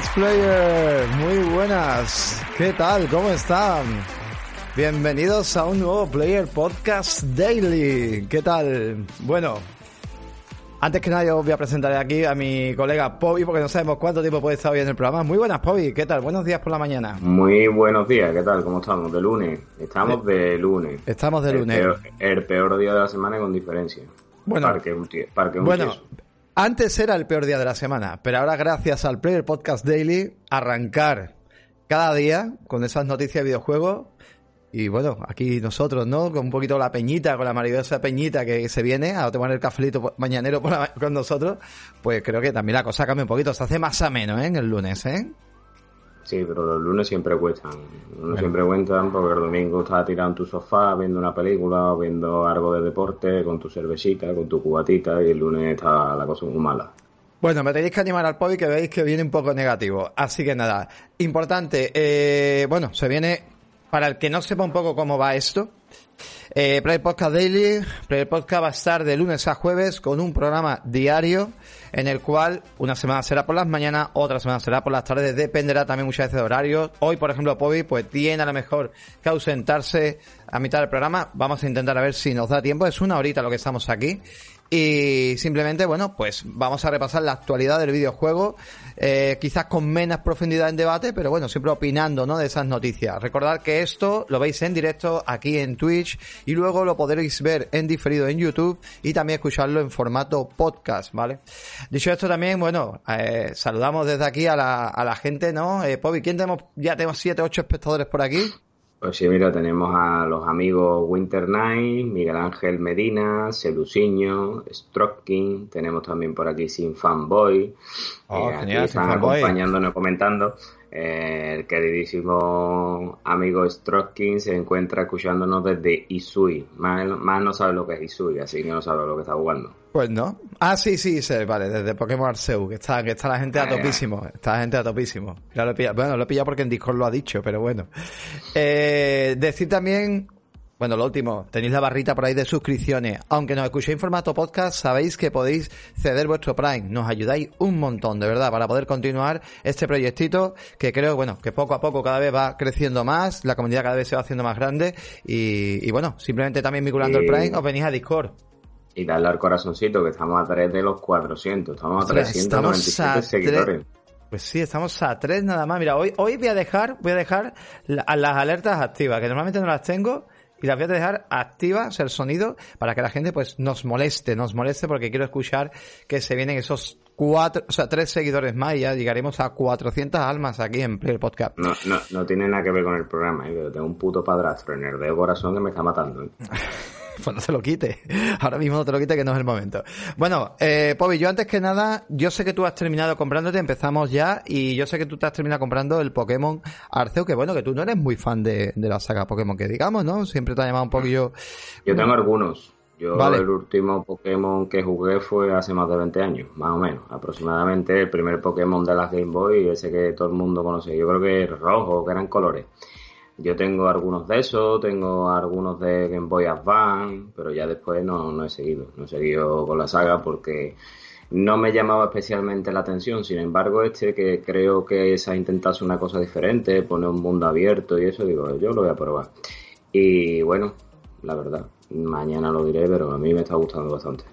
Buenas, player. Muy buenas. ¿Qué tal? ¿Cómo están? Bienvenidos a un nuevo Player Podcast Daily. ¿Qué tal? Bueno, antes que nada yo voy a presentar aquí a mi colega Pobi porque no sabemos cuánto tiempo puede estar hoy en el programa. Muy buenas, Pobi. ¿Qué tal? Buenos días por la mañana. Muy buenos días. ¿Qué tal? ¿Cómo estamos? De lunes. Estamos de lunes. Estamos de lunes. El peor, el peor día de la semana con diferencia. Bueno, Parque parque bueno. Antes era el peor día de la semana, pero ahora gracias al Player Podcast Daily, arrancar cada día con esas noticias de videojuegos. Y bueno, aquí nosotros, ¿no? Con un poquito la peñita, con la maravillosa peñita que se viene a tomar el cafelito mañanero con nosotros, pues creo que también la cosa cambia un poquito. Se hace más ameno, ¿eh? En el lunes, ¿eh? Sí, pero los lunes siempre cuestan. Los lunes siempre cuentan porque el domingo estás tirado en tu sofá viendo una película o viendo algo de deporte con tu cervecita, con tu cubatita y el lunes está la cosa muy mala. Bueno, me tenéis que animar al podi que veis que viene un poco negativo. Así que nada, importante, eh, bueno, se viene, para el que no sepa un poco cómo va esto, eh, Player Podcast Daily, Player Podcast va a estar de lunes a jueves con un programa diario en el cual una semana será por las mañanas, otra semana será por las tardes, dependerá también muchas veces de horarios. Hoy, por ejemplo, Pobi pues tiene a lo mejor que ausentarse a mitad del programa. Vamos a intentar a ver si nos da tiempo. Es una horita lo que estamos aquí. Y simplemente, bueno, pues vamos a repasar la actualidad del videojuego, eh, quizás con menos profundidad en debate, pero bueno, siempre opinando, ¿no? De esas noticias. Recordad que esto lo veis en directo aquí en Twitch y luego lo podréis ver en diferido en YouTube y también escucharlo en formato podcast, ¿vale? Dicho esto también, bueno, eh, saludamos desde aquí a la, a la gente, ¿no? Eh, Pobi, ¿quién tenemos? Ya tenemos siete, ocho espectadores por aquí. Pues sí, mira, tenemos a los amigos Winter Night, Miguel Ángel Medina, Celuciño, Stroking, tenemos también por aquí Sin Fanboy, Oh, eh, aquí genial, están Sin Fanboy. acompañándonos, comentando. El queridísimo amigo Stroking se encuentra escuchándonos desde Isui. Más, más no sabe lo que es Isui, así que no sabe lo que está jugando. Pues no. Ah, sí, sí, sí, vale, desde Pokémon Arceus, que está, que está la gente a topísimo, está la gente a topísimo. Ya lo he pillado. Bueno, lo he pillado porque en Discord lo ha dicho, pero bueno. Eh, decir también, bueno, lo último, tenéis la barrita por ahí de suscripciones. Aunque nos escuchéis en formato podcast, sabéis que podéis ceder vuestro Prime. Nos ayudáis un montón, de verdad, para poder continuar este proyectito que creo, bueno, que poco a poco cada vez va creciendo más, la comunidad cada vez se va haciendo más grande y, y bueno, simplemente también vinculando el Y- Prime, os venís a Discord. Y darle al corazoncito, que estamos a 3 de los 400. Estamos a Ostras, 397 estamos a seguidores. Pues sí, estamos a tres nada más. Mira, hoy, hoy voy a dejar, voy a dejar la- las alertas activas, que normalmente no las tengo, y las voy a dejar activas el sonido para que la gente pues nos moleste, nos moleste porque quiero escuchar que se vienen esos cuatro, o sea, tres seguidores más y ya llegaremos a 400 almas aquí en Player Podcast. No, no, no tiene nada que ver con el programa, ¿eh? pero tengo un puto padrastro en el dedo corazón que me está matando. ¿eh? Pues no te lo quite. Ahora mismo no te lo quite que no es el momento. Bueno, eh, Pobi, yo antes que nada, yo sé que tú has terminado comprándote, empezamos ya, y yo sé que tú te has terminado comprando el Pokémon Arceus, que bueno, que tú no eres muy fan de, de la saga Pokémon, que digamos, ¿no? Siempre te ha llamado un poquillo... Yo tengo algunos. Yo Vale. el último Pokémon que jugué fue hace más de 20 años, más o menos, aproximadamente. El primer Pokémon de las Game Boy, ese que todo el mundo conoce. Yo creo que es rojo, que eran colores. Yo tengo algunos de esos, tengo algunos de Game Boy Advance, pero ya después no, no he seguido. No he seguido con la saga porque no me llamaba especialmente la atención. Sin embargo, este que creo que es a intentarse una cosa diferente, poner un mundo abierto y eso, digo, yo lo voy a probar. Y bueno, la verdad, mañana lo diré, pero a mí me está gustando bastante.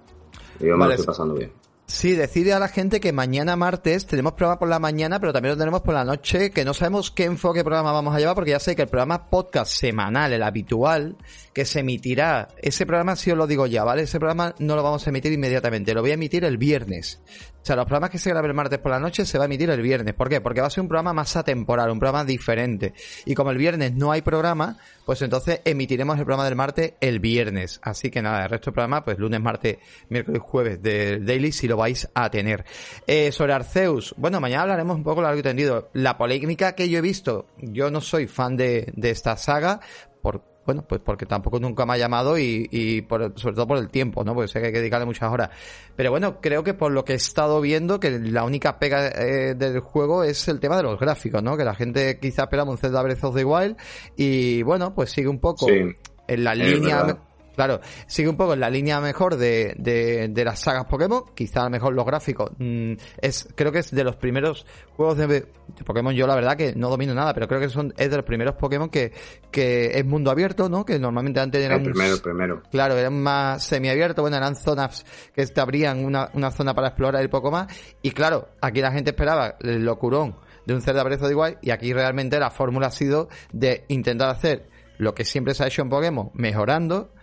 Yo me lo estoy pasando bien. Sí, decirle a la gente que mañana martes tenemos programa por la mañana, pero también lo tenemos por la noche, que no sabemos qué enfoque programa vamos a llevar, porque ya sé que el programa podcast semanal, el habitual, que se emitirá, ese programa sí os lo digo ya, ¿vale? Ese programa no lo vamos a emitir inmediatamente, lo voy a emitir el viernes. Sea, los programas que se graben el martes por la noche se va a emitir el viernes. ¿Por qué? Porque va a ser un programa más atemporal, un programa diferente. Y como el viernes no hay programa, pues entonces emitiremos el programa del martes el viernes. Así que nada, el resto del programa, pues lunes, martes, miércoles, jueves del Daily, si lo vais a tener. Eh, sobre Arceus, bueno, mañana hablaremos un poco largo y tendido. La polémica que yo he visto, yo no soy fan de, de esta saga, por, bueno, pues porque tampoco nunca me ha llamado y, y por, sobre todo por el tiempo, ¿no? Porque sé que hay que dedicarle muchas horas. Pero bueno, creo que por lo que he estado viendo, que la única pega eh, del juego es el tema de los gráficos, ¿no? Que la gente quizá esperaba un Zelda Breath of the Wild y bueno, pues sigue un poco Sí, en la línea verdad. Claro, sigue un poco en la línea mejor de, de, de las sagas Pokémon, quizá a lo mejor los gráficos. Mm, es, creo que es de los primeros juegos de, Pokémon, yo la verdad que no domino nada, pero creo que son, es de los primeros Pokémon que, que es mundo abierto, ¿no? Que normalmente antes eran... El primero, primero. Claro, eran más semiabiertos, bueno, eran zonas que te abrían una, una zona para explorar y poco más. Y claro, aquí la gente esperaba el locurón de un Zelda Breath of the Wild y aquí realmente la fórmula ha sido de intentar hacer lo que siempre se ha hecho en Pokémon, mejorando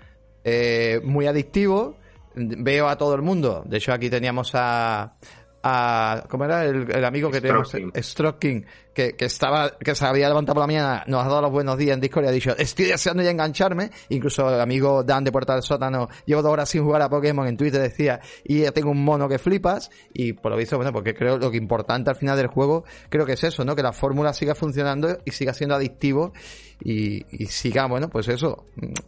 eh, muy adictivo. Veo a todo el mundo. De hecho, aquí teníamos a, a ¿cómo era el, amigo que teníamos? Stroking, que, que estaba, que se había levantado por la mañana, nos ha dado los buenos días en Discord y ha dicho, estoy deseando ya engancharme. Incluso el amigo Dan de Puerta del Sótano, llevo dos horas sin jugar a Pokémon en Twitter decía, y ya tengo un mono que flipas. Y por lo visto, bueno, porque creo lo que importante al final del juego, creo que es eso, ¿no? Que la fórmula siga funcionando y siga siendo adictivo y, y siga, bueno, pues eso,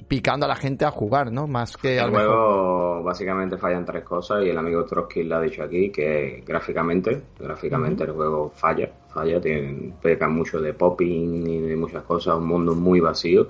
picando a la gente a jugar, ¿no? Más que El juego básicamente fallan tres cosas y el amigo Trotsky lo ha dicho aquí, que gráficamente, gráficamente el juego falla, falla, tiene, peca mucho de popping y de muchas cosas, un mundo muy vacío.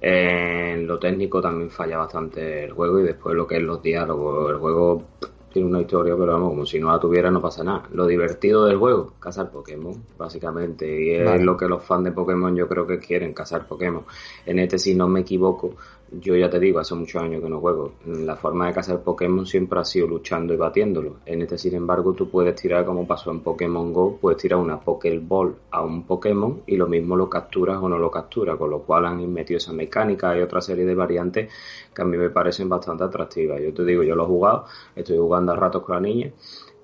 En lo técnico también falla bastante el juego y después lo que es los diálogos, el juego tiene una historia, pero vamos, como si no la tuviera no pasa nada. Lo divertido del juego, cazar Pokémon, básicamente. Y es lo que los fans de Pokémon yo creo que quieren, cazar Pokémon. En este, si no me equivoco, yo ya te digo, hace muchos años que no juego. La forma de cazar Pokémon siempre ha sido luchando y batiéndolo. En este, sin embargo, tú puedes tirar, como pasó en Pokémon Go, puedes tirar una Pokéball a un Pokémon y lo mismo lo capturas o no lo capturas, con lo cual han metido esa mecánica y otra serie de variantes que a mí me parecen bastante atractivas. Yo te digo, yo lo he jugado, estoy jugando a ratos con la niña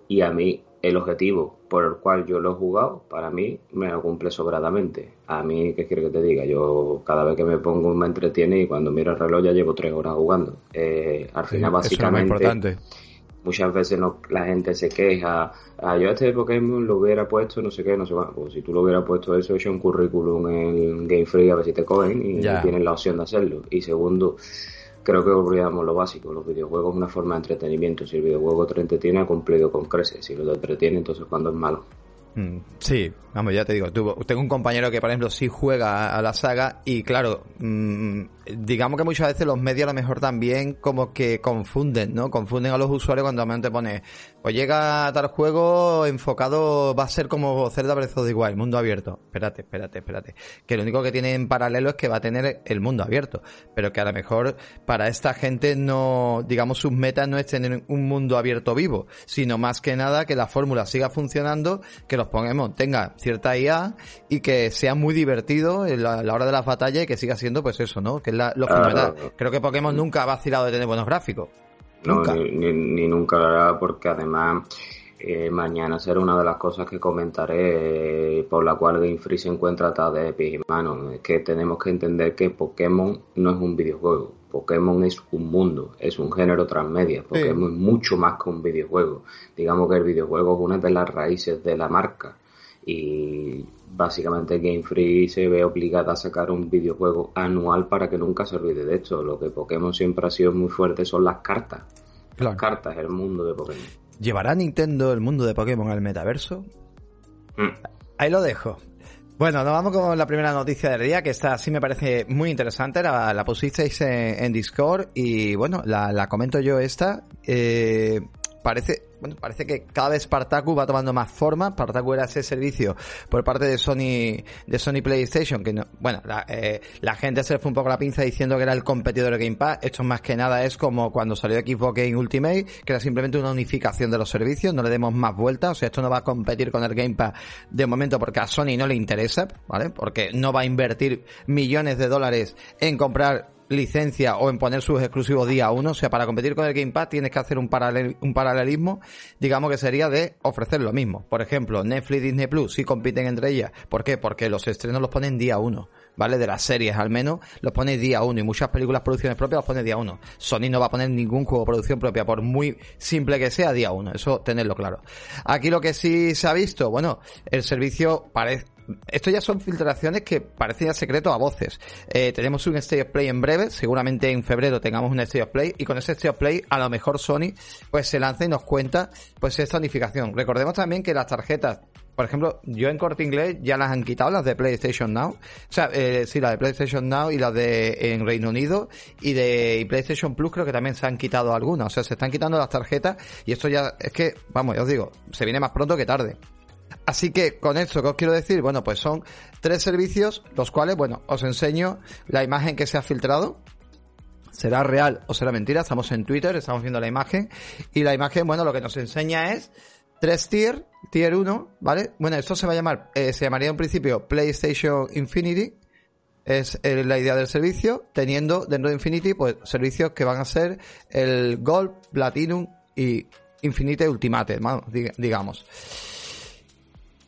y a mí el objetivo por el cual yo lo he jugado, para mí me lo cumple sobradamente. A mí, ¿qué quiero que te diga? Yo cada vez que me pongo me entretiene y cuando miro el reloj ya llevo tres horas jugando. Eh, al final, básicamente, muchas veces no, la gente se queja, ah, yo este Pokémon lo hubiera puesto, no sé qué, no sé cuánto. Pues si tú lo hubieras puesto eso, hecho un currículum en Game Free a ver si te cogen y tienes la opción de hacerlo. Y segundo, creo que olvidamos lo básico. Los videojuegos es una forma de entretenimiento. Si el videojuego te entretiene, ha cumplido con creces. Si lo te entretiene, entonces cuando es malo. Mm, sí, vamos, ya te digo, tengo un compañero que, por ejemplo, sí juega a la saga y, claro, mm, digamos que muchas veces los medios a lo mejor también como que confunden, ¿no? Confunden a los usuarios cuando te pone, pues llega tal juego enfocado, va a ser como Zelda Breath of the Wild, mundo abierto. Espérate, espérate, espérate. Que lo único que tiene en paralelo es que va a tener el mundo abierto, pero que a lo mejor para esta gente no, digamos, sus metas no es tener un mundo abierto vivo, sino más que nada que la fórmula siga funcionando, que los Pokémon tengan cierta IA y que sea muy divertido en la, hora de las batallas y que siga siendo pues eso, ¿no? Que Creo que Pokémon nunca ha vacilado de tener buenos gráficos. No, Ni, nunca lo hará porque además eh, mañana será una de las cosas que comentaré eh, por la cual Game Freak se encuentra atrás de Epic Es que tenemos que entender que Pokémon no es un videojuego. Pokémon es un mundo, es un género transmedia. Pokémon es mucho más que un videojuego. Digamos que el videojuego es una de las raíces de la marca y básicamente Game Freak se ve obligada a sacar un videojuego anual para que nunca se olvide de esto. Lo que Pokémon siempre ha sido muy fuerte son las cartas. Las cartas, el mundo de Pokémon. ¿Llevará Nintendo el mundo de Pokémon al metaverso? Mm. Ahí lo dejo. Bueno, nos vamos con la primera noticia del día, que esta sí me parece muy interesante, la, la pusisteis en, Discord y bueno, la, la comento yo esta. Eh, parece, bueno, parece que cada vez Spartacus va tomando más forma. Spartacus era ese servicio por parte de Sony, de Sony PlayStation, que no, bueno, la, eh, la gente se le fue un poco la pinza diciendo que era el competidor de Game Pass. Esto más que nada es como cuando salió Xbox Game Ultimate, que era simplemente una unificación de los servicios, no le demos más vueltas. O sea, esto no va a competir con el Game Pass de momento porque a Sony no le interesa, ¿vale? Porque no va a invertir millones de dólares en comprar licencia o en poner sus exclusivos día uno. O sea, para competir con el Game Pass tienes que hacer un, un paralelismo, digamos que sería de ofrecer lo mismo. Por ejemplo, Netflix y Disney Plus sí compiten entre ellas. ¿Por qué? Porque los estrenos los ponen día uno. ¿Vale? De las series al menos, los pone día uno y muchas películas producciones propias los pone día uno. Sony no va a poner ningún juego de producción propia, por muy simple que sea, día uno. Eso tenerlo claro. Aquí lo que sí se ha visto, bueno, el servicio parece, esto ya son filtraciones que parecen secreto a voces. Eh, tenemos un State of Play en breve, seguramente en febrero tengamos un State of Play y con ese State of Play a lo mejor Sony pues se lanza y nos cuenta pues esta unificación. Recordemos también que las tarjetas por ejemplo, yo en Corte Inglés ya las han quitado, las de PlayStation Now. O sea, eh, sí, las de PlayStation Now y las de en Reino Unido y de PlayStation Plus creo que también se han quitado algunas. O sea, se están quitando las tarjetas y esto ya es que, vamos, ya os digo, se viene más pronto que tarde. Así que con esto que os quiero decir, bueno, pues son tres servicios, los cuales, bueno, os enseño la imagen que se ha filtrado. Será real o será mentira. Estamos en Twitter, estamos viendo la imagen. Y la imagen, bueno, lo que nos enseña es tres tier, tier 1, ¿vale? Bueno, esto se va a llamar, eh, se llamaría en principio PlayStation Infinity, es eh, la idea del servicio, teniendo dentro de Infinity, pues, servicios que van a ser el Gold, Platinum y Infinite Ultimate, digamos.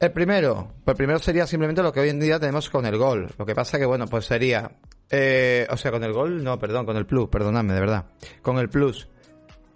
El primero, pues primero sería simplemente lo que hoy en día tenemos con el Gold. Lo que pasa que, bueno, pues sería, eh, o sea, con el Gold, no, perdón, con el Plus, perdonadme, de verdad. Con el Plus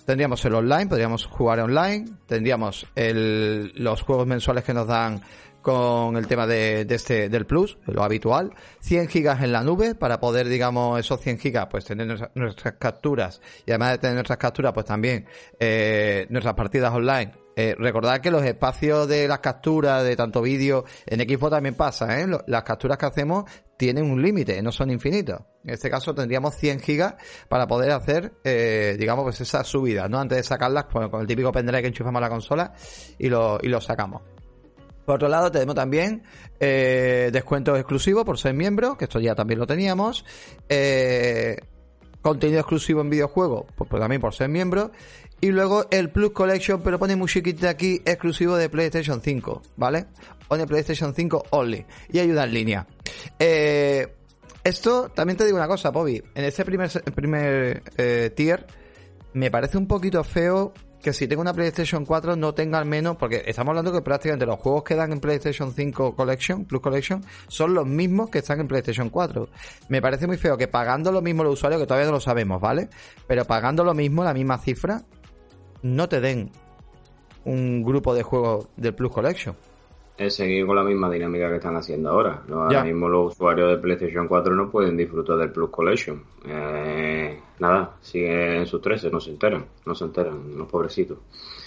Tendríamos el online, podríamos jugar online, tendríamos el, los juegos mensuales que nos dan con el tema de, este del plus, lo habitual, 100 gigas en la nube para poder, digamos, esos 100 gigas, pues tener nuestras, capturas y además de tener nuestras capturas, pues también eh, nuestras partidas online. Eh, recordad que los espacios de las capturas de tanto vídeo en Xbox también pasa, ¿eh? Las capturas que hacemos tienen un límite, no son infinitos. En este caso tendríamos 100 gigas para poder hacer, eh, digamos, pues esa subida, ¿no? Antes de sacarlas pues, con el típico pendrive que enchufamos a la consola y lo, y lo sacamos. Por otro lado, tenemos también eh, descuentos exclusivos por ser miembro, que esto ya también lo teníamos. Eh, contenido exclusivo en videojuegos, pues, pues, también por ser miembro. Y luego el Plus Collection, pero pone muy chiquito aquí, exclusivo de PlayStation 5, ¿vale? Pone PlayStation 5 only. Y ayuda en línea. Eh, esto, también te digo una cosa, Bobby. En este primer, primer tier, me parece un poquito feo que si tengo una PlayStation 4 no tenga al menos, porque estamos hablando que prácticamente los juegos que dan en PlayStation 5 Collection, Plus Collection, son los mismos que están en PlayStation 4. Me parece muy feo que pagando lo mismo los usuarios, que todavía no lo sabemos, ¿vale? Pero pagando lo mismo, la misma cifra, no te den un grupo de juegos del Plus Collection es seguir con la misma dinámica que están haciendo ahora. Ahora mismo los usuarios de PlayStation 4 no pueden disfrutar del Plus Collection. Eh, nada, siguen en sus 13, no se enteran, no se enteran, los pobrecitos.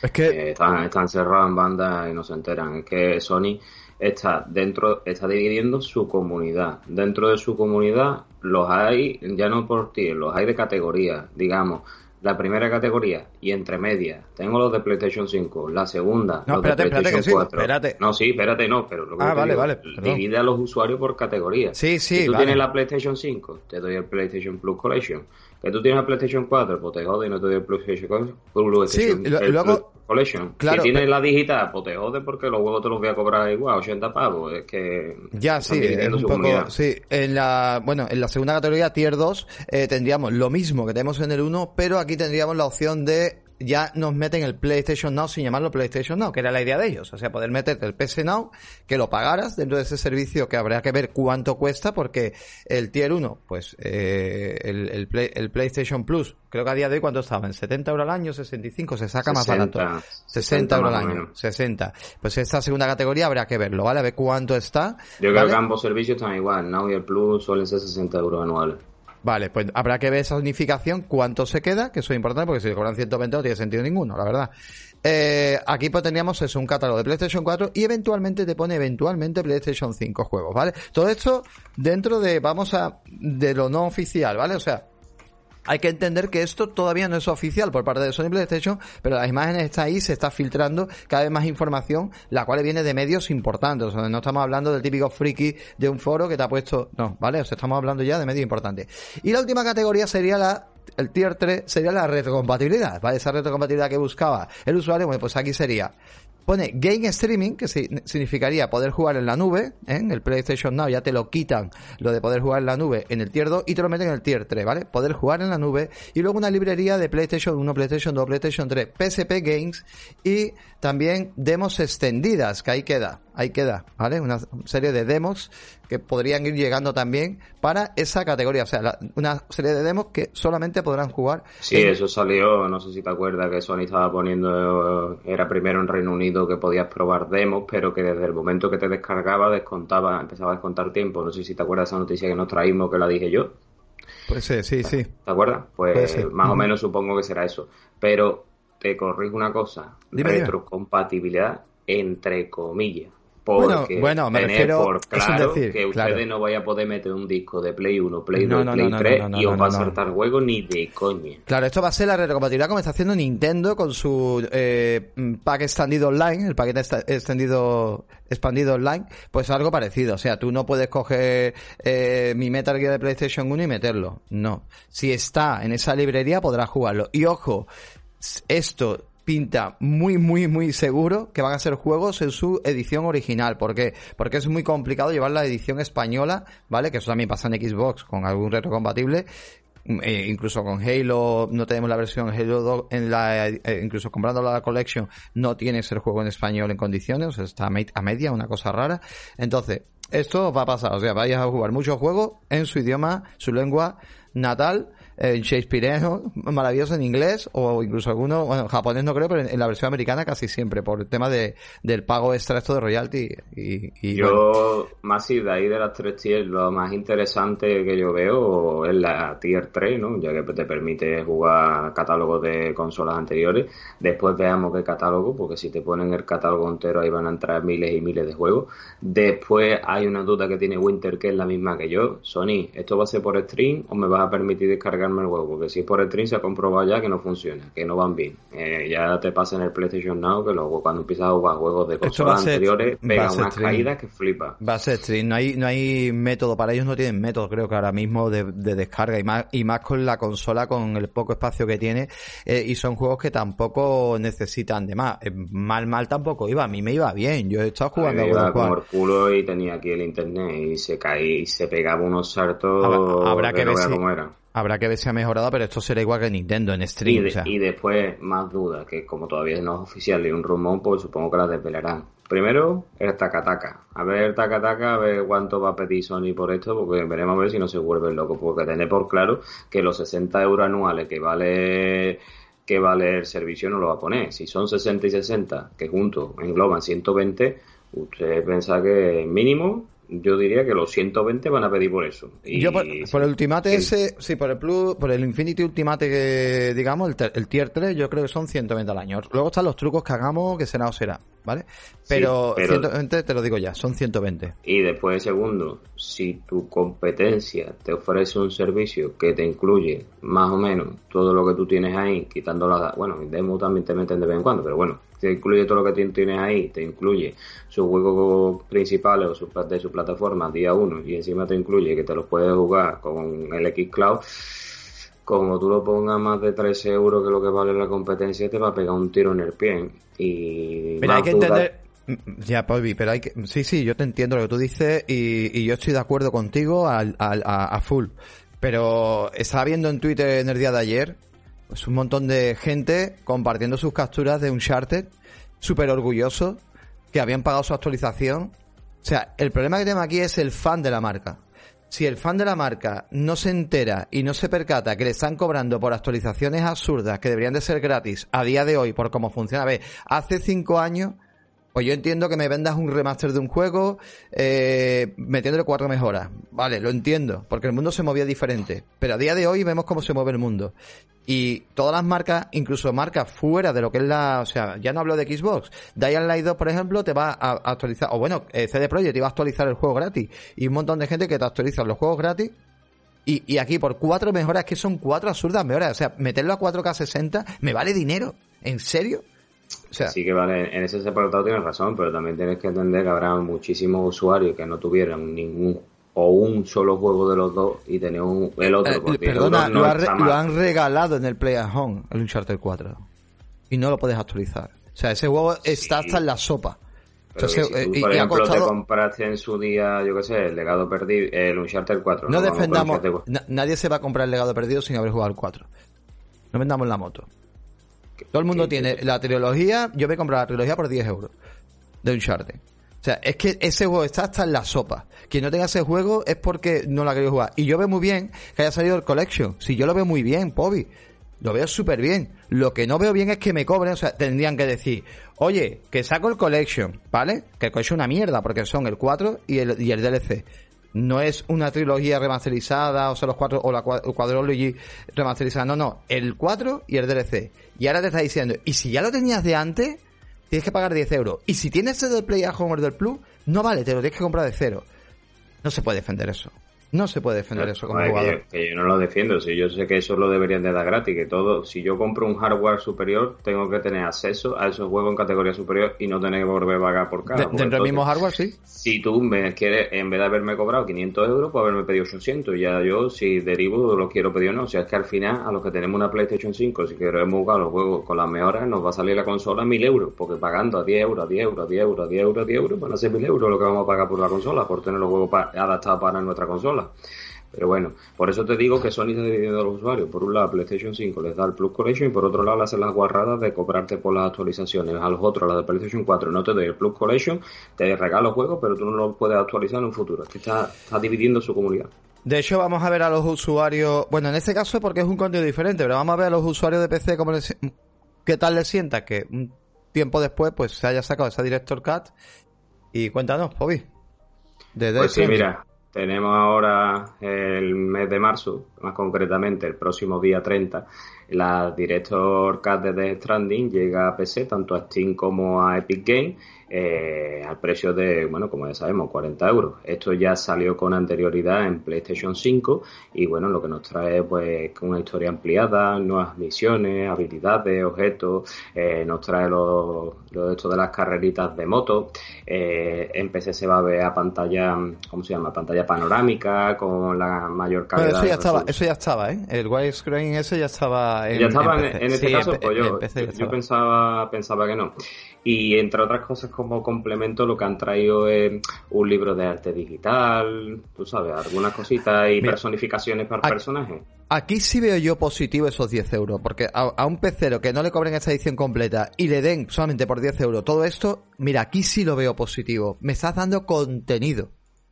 Es que eh, están, están cerrados en bandas y no se enteran. Es que Sony está dentro, está dividiendo su comunidad. Dentro de su comunidad los hay, ya no por ti, los hay de categoría, digamos la primera categoría y entre medias tengo los de PlayStation 5, la segunda no, los espérate, de PlayStation espérate 4. espérate. No, sí, espérate, no, pero lo que ah, vale, vale, divide a los usuarios por categoría. Sí, sí, Si tú vale. tienes la PlayStation 5, te doy el PlayStation Plus Collection. Que tú tienes la PlayStation 4, pues te jode y no te doy el PlayStation, Plus, sí, el luego, Collection. Claro, si tienes la digital, pues te jode porque los juegos te los voy a cobrar igual, 80 pavos. Es que. Ya, sí, es un poco. Sí, en la, bueno, en la segunda categoría, Tier 2, eh, tendríamos lo mismo que tenemos en el 1, pero aquí tendríamos la opción de ya nos meten el PlayStation Now sin llamarlo PlayStation Now, que era la idea de ellos. O sea, poder meterte el PS Now, que lo pagaras dentro de ese servicio que habría que ver cuánto cuesta, porque el Tier 1, pues eh, el, el, Play, el, PlayStation Plus, creo que a día de hoy cuánto estaba, en 70 euros al año, 65, se saca 60, más barato. 60, 60 euros al año, 60. Pues esta segunda categoría habría que verlo, ¿vale? A ver cuánto está. Yo ¿vale? creo que ambos servicios están igual, Now y el Plus suelen ser 60 euros anuales. Vale, pues habrá que ver esa unificación, cuánto se queda, que eso es importante, porque si le cobran 120 no tiene sentido ninguno, la verdad. Eh, aquí pues tendríamos eso, un catálogo de PlayStation 4 y eventualmente te pone eventualmente PlayStation 5 juegos, ¿vale? Todo esto dentro de, vamos a, de lo no oficial, ¿vale? O sea, hay que entender que esto todavía no es oficial por parte de Sony PlayStation, pero las imágenes están ahí, se está filtrando cada vez más información, la cual viene de medios importantes. O sea, no estamos hablando del típico friki de un foro que te ha puesto, no, ¿vale? O sea, estamos hablando ya de medios importantes. Y la última categoría sería la el tier 3 sería la retrocompatibilidad, ¿vale? Esa retrocompatibilidad que buscaba el usuario, bueno, pues aquí sería pone Game Streaming, que significaría poder jugar en la nube, ¿eh? en el PlayStation Now ya te lo quitan lo de poder jugar en la nube en el Tier 2 y te lo meten en el Tier 3, ¿vale? Poder jugar en la nube y luego una librería de PlayStation 1, PlayStation 2, PlayStation 3, PSP Games y también demos extendidas, que ahí queda, ahí queda, ¿vale? Una serie de demos que podrían ir llegando también para esa categoría, o sea, la, una serie de demos que solamente podrán jugar. Sí, en... eso salió, no sé si te acuerdas que Sony estaba poniendo, era primero en Reino Unido que podías probar demos, pero que desde el momento que te descargaba descontaba, empezaba a descontar tiempo. No sé si te acuerdas de esa noticia que nos traímos que la dije yo. Pues sí, sí, sí. ¿Te acuerdas? Pues más o menos supongo que será eso. Pero te corrijo una cosa, Dime, retrocompatibilidad entre comillas, Porque bueno, me refiero por claro que ustedes no vayan a poder meter un disco de Play 1, Play 2, Play 3 y os va a saltar juego ni de coña. Claro, esto va a ser la retrocompatibilidad como está haciendo Nintendo con su eh, pack extendido online, el paquete extendido expandido online, pues algo parecido. O sea, tú no puedes coger eh, mi Metal Gear de PlayStation 1 y meterlo. No. Si está en esa librería podrás jugarlo. Y ojo, esto pinta muy, muy, muy seguro que van a ser juegos en su edición original. ¿Por qué? Porque es muy complicado llevar la edición española, ¿vale? Que eso también pasa en Xbox con algún retrocompatible. Eh, incluso con Halo no tenemos la versión Halo 2 en la eh, incluso comprando la collection no tiene el juego en español en condiciones está a media una cosa rara entonces esto va a pasar o sea vayas a jugar muchos juegos en su idioma su lengua natal en Shakespeare maravilloso en inglés o incluso alguno, bueno, en japonés no creo, pero en, la versión americana casi siempre por el tema de, del pago extra esto de royalty. Y, yo, más y de ahí de las tres tiers, lo más interesante que yo veo es la tier 3, ¿no? Ya que te permite jugar catálogos de consolas anteriores. Después veamos qué catálogo, porque si te ponen el catálogo entero ahí van a entrar miles y miles de juegos. Después hay una duda que tiene Winter que es la misma que yo. Sony, ¿esto va a ser por stream o me vas a permitir descargar el juego, porque si es por stream se ha comprobado ya que no funciona, que no van bien. Eh, ya te pasa en el PlayStation Now que luego cuando empiezas a jugar juegos de consolas anteriores pega unas caídas que flipa. Va a ser stream, no hay, no hay método, para ellos no tienen método creo que ahora mismo de, descarga y más, y más con la consola con el poco espacio que tiene eh, y son juegos que tampoco necesitan de más. Eh, mal, mal tampoco iba, a mí me iba bien, yo he estado jugando a iba como el culo y tenía aquí el internet y se caía y se pegaba unos saltos habrá, que ver cómo era. Habrá que ver si ha mejorado, pero esto será igual que Nintendo en stream. Y, después, más dudas, que como todavía no es oficial y un rumor, pues supongo que las desvelarán. Primero, el Takataka. A ver el Takataka, a ver cuánto va a pedir Sony por esto, porque veremos a ver si no se vuelve loco. Porque tener por claro que los 60 euros anuales que vale que vale el servicio no lo va a poner. Si son 60 y 60, que juntos engloban 120, usted piensa que mínimo yo diría que los 120 van a pedir por eso. Y, yo por, el Ultimate ese, sí, por el Plus, por el Infinity Ultimate que, digamos, el, el, Tier 3, yo creo que son 120 al año. Luego están los trucos que hagamos, que será o será, ¿vale? Pero, 120 te lo digo ya, son 120. Y después, segundo, si tu competencia te ofrece un servicio que te incluye más o menos todo lo que tú tienes ahí, quitando la, bueno, demo también te meten de vez en cuando, pero bueno, te incluye todo lo que tienes ahí, te incluye sus juegos principales o su, de su plataforma día uno y encima te incluye que te los puedes jugar con el X Cloud, como tú lo pongas más de 13 euros que lo que vale la competencia, te va a pegar un tiro en el pie. Y pero hay que entender, ya, Polvi, pero hay que, sí, sí, yo te entiendo lo que tú dices y, yo estoy de acuerdo contigo al, al, a, a full. Pero estaba viendo en Twitter en el día de ayer pues un montón de gente compartiendo sus capturas de un charter súper orgulloso que habían pagado su actualización. O sea, el problema que tenemos aquí es el fan de la marca. Si el fan de la marca no se entera y no se percata que le están cobrando por actualizaciones absurdas que deberían de ser gratis a día de hoy por cómo funciona, a ver, hace cinco años pues yo entiendo que me vendas un remaster de un juego eh, metiéndole cuatro mejoras. Vale, lo entiendo, porque el mundo se movía diferente. Pero a día de hoy vemos cómo se mueve el mundo. Y todas las marcas, incluso marcas fuera de lo que es la, o sea, ya no hablo de Xbox. Dying Light 2, por ejemplo, te va a actualizar, o bueno, eh, CD Projekt va a actualizar el juego gratis. Y un montón de gente que te actualiza los juegos gratis y, y, aquí por cuatro mejoras, que son cuatro absurdas mejoras. O sea, meterlo a 4K 60 me vale dinero. ¿En serio? Sí que vale, en ese apartado tienes razón, pero también tienes que entender que habrá muchísimos usuarios que no tuvieran ningún o un solo juego de los dos y tener un, el otro. Eh, perdona, lo, han regalado en el Play at Home, el Uncharted 4. Y no lo puedes actualizar. O sea, ese juego está hasta en la sopa. Entonces, eh, por ejemplo, te compraste en su día, yo qué sé, el legado perdido, el Uncharted 4. No, defendamos, nadie se va a comprar el legado perdido sin haber jugado el 4. No vendamos la moto. Todo el mundo tiene la trilogía. Yo me he comprado la trilogía por 10 euros de Uncharted. O sea, es que ese juego está hasta en la sopa. Quien no tenga ese juego es porque no lo ha querido jugar. Y yo veo muy bien que haya salido el Collection. Si yo lo veo muy bien, Pobi. Lo veo súper bien. Lo que no veo bien es que me cobren. O sea, tendrían que decir, oye, que saco el Collection, ¿vale? Que el Collection es una mierda porque son el 4 y el, y el DLC no es una trilogía remasterizada, o sea, los cuatro, o la cuadrology remasterizada, no, no, el 4 y el DLC. Y ahora te está diciendo, y si ya lo tenías de antes, tienes que pagar 10 euros. Y si tienes el del Play at Home del Plus, no vale, te lo tienes que comprar de cero. No se puede defender eso. No se puede defender eso como jugador. Que yo, no lo defiendo, si yo sé que eso lo deberían de dar gratis, que todo, si yo compro un hardware superior, tengo que tener acceso a esos juegos en categoría superior y no tener que volver a pagar por cada. dentro del mismo hardware, sí. Si tú me quieres, en vez de haberme cobrado 500 euros, pues haberme pedido 800. Y ya yo, si derivo, lo quiero pedir o no. O sea, es que al final, a los que tenemos una PlayStation 5, si queremos jugar los juegos con las mejoras, nos va a salir la consola a 1000 euros, porque pagando a 10 euros, a 10 euros, a 10 euros, a 10 euros, a 10 euros, van a ser 1000 euros lo que vamos a pagar por la consola, por tener los juegos adaptados para nuestra consola. Pero bueno, por eso te digo que Sony está dividiendo a los usuarios. Por un lado, PlayStation 5 les da el Plus Collection y por otro lado le hacen las guarradas de cobrarte por las actualizaciones. A los otros, a la de PlayStation 4, no te doy el Plus Collection, te regalo juegos, pero tú no lo puedes actualizar en un futuro. Es que está, está dividiendo su comunidad. De hecho, vamos a ver a los usuarios. Bueno, en este caso porque es un contenido diferente, pero vamos a ver a los usuarios de PC cómo les, qué tal les sienta que un tiempo después pues se haya sacado esa Director Cut. Y cuéntanos, Bobby. pues sí, mira, tenemos ahora el mes de marzo, más concretamente el próximo día 30, la Director Cut de Death Stranding llega a PC, tanto a Steam como a Epic Games eh, al precio de, bueno, como ya sabemos, 40 euros. Esto ya salió con anterioridad en PlayStation 5 y bueno, lo que nos trae pues una historia ampliada, nuevas misiones, habilidades, objetos, eh, nos trae los lo esto de las carreritas de moto. Eh, en PC se va a ver a pantalla, ¿cómo se llama? Pantalla panorámica con la mayor calidad. eso ya estaba, eso ya estaba, ¿eh? El widescreen ese ya estaba en, Ya estaba en, este caso, pues yo, yo pensaba, pensaba que no. Y entre otras cosas como complemento lo que han traído es un libro de arte digital, tú sabes, algunas cositas y personificaciones para personajes. Aquí sí veo yo positivo esos 10 euros, porque a, un pecero que no le cobren esa edición completa y le den solamente por 10 euros todo esto, mira, aquí sí lo veo positivo. Me estás dando contenido.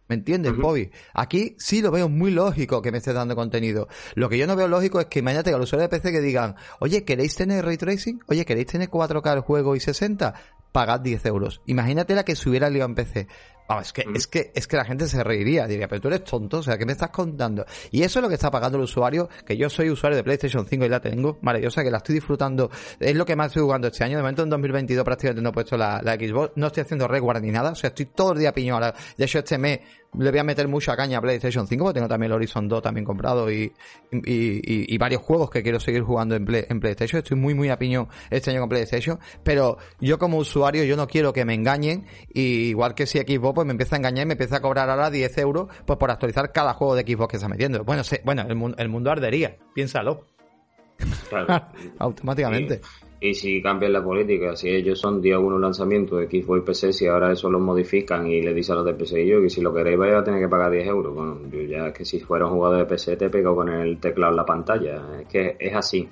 ¿Me entiendes, Bobby? Aquí sí lo veo muy lógico que me estés dando contenido. Lo que yo no veo lógico es que imagínate que los usuarios de PC que digan, oye, ¿queréis tener ray tracing? Oye, ¿queréis tener 4K el juego y 60? Pagad 10 euros. Imagínate la que se hubiera liado en PC. Vamos, es que, es que, es que la gente se reiría, diría, pero tú eres tonto, o sea, ¿qué me estás contando? Y eso es lo que está pagando el usuario, que yo soy usuario de PlayStation 5 y la tengo, maravillosa, que la estoy disfrutando, es lo que más estoy jugando este año, de momento en 2022 prácticamente no he puesto la, la Xbox, no estoy haciendo resguard ni nada, o sea, estoy todo el día piñón, de hecho este mes le voy a meter mucha caña a PlayStation 5 porque tengo también el Horizon 2 también comprado y, y, varios juegos que quiero seguir jugando en, en PlayStation. Estoy muy, muy a piño este año con PlayStation. Pero yo como usuario, yo no quiero que me engañen. Y igual que si Xbox pues me empieza a engañar y me empieza a cobrar ahora 10 euros pues por actualizar cada juego de Xbox que está metiendo. Bueno, bueno el, el mundo ardería. Piénsalo. Automáticamente. Y si cambian la política, si ellos son día uno lanzamiento de Xbox y PC, si ahora eso lo modifican y le dicen a los de PC yo que si lo queréis vais a tener que pagar 10 euros. Bueno, yo ya que si fuera un jugador de PC te pego con el teclado en la pantalla. Es que es así.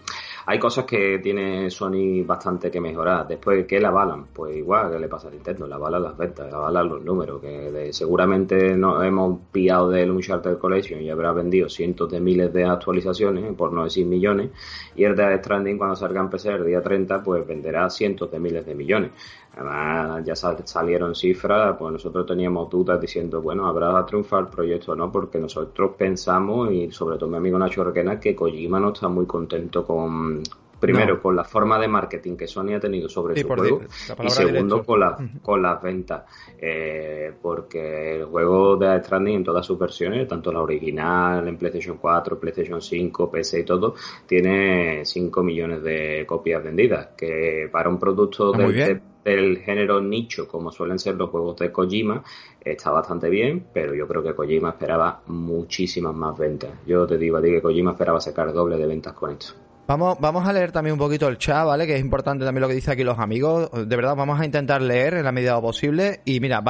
Hay cosas que tiene Sony bastante que mejorar. Después, ¿qué la avalan? Pues igual que le pasa a Nintendo, la avalan las ventas, la avalan los números. Que seguramente no hemos pillado del Uncharted Collection y habrá vendido cientos de miles de actualizaciones, por no decir millones. Y el de Stranding, cuando salga en PC el día 30, pues venderá cientos de miles de millones. Además, ya salieron cifras, pues nosotros teníamos dudas diciendo, bueno, habrá triunfar el proyecto o no, porque nosotros pensamos, y sobre todo mi amigo Nacho Requena, que Kojima no está muy contento con, primero con la forma de marketing que Sony ha tenido sobre su juego y segundo con, la, con las ventas. Eh, porque el juego de Stranding en todas sus versiones tanto la original en PlayStation 4 PlayStation 5 PC y todo tiene 5 millones de copias vendidas que para un producto ah, del, género nicho como suelen ser los juegos de Kojima está bastante bien pero yo creo que Kojima esperaba muchísimas más ventas yo te digo a ti que Kojima esperaba sacar doble de ventas con esto Vamos, vamos a leer también un poquito el chat, ¿vale? Que es importante también lo que dice aquí los amigos. De verdad, vamos a intentar leer en la medida posible. Y mira,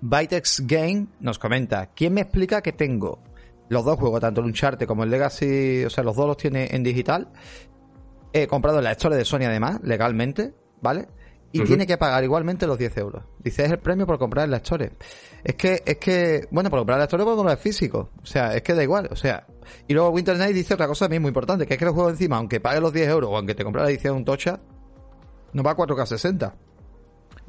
Bytex Game nos comenta, ¿quién me explica que tengo los dos juegos, tanto el Uncharted como el Legacy, o sea, los dos los tiene en digital? He comprado en la Store de Sony además, legalmente, ¿vale? Y tiene que pagar igualmente los 10 euros. Dice, es el premio por comprar el Store. Es que, es que, bueno, por comprar el Store puedo comprar físico. O sea, es que da igual. O sea, y luego Winter Night dice otra cosa también muy importante, que es que el juego encima, aunque pague los 10 euros o aunque te compre la edición un tocha, no va a 4K 60.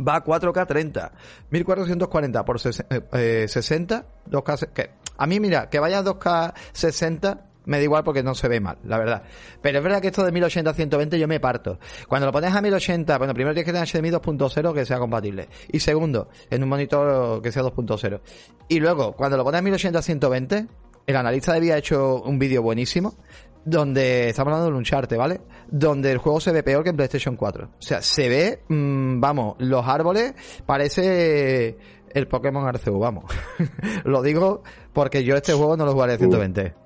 Va a 4K 30. 1440 por 60, 2K, que a mí mira, que vaya a 2K 60 me da igual porque no se ve mal, la verdad. Pero es verdad que esto de 1080 a 120 yo me parto. Cuando lo pones a 1080, bueno, primero tienes que tener HDMI 2.0 que sea compatible. Y segundo, en un monitor que sea 2.0. Y luego, cuando lo pones a 1080 a 120, el analista había hecho un vídeo buenísimo donde estamos hablando de un charte, ¿vale? Donde el juego se ve peor que en PlayStation 4. O sea, se ve, mm, vamos, los árboles parece el Pokémon Arceus, vamos. lo digo porque yo este juego no lo jugaré a 120.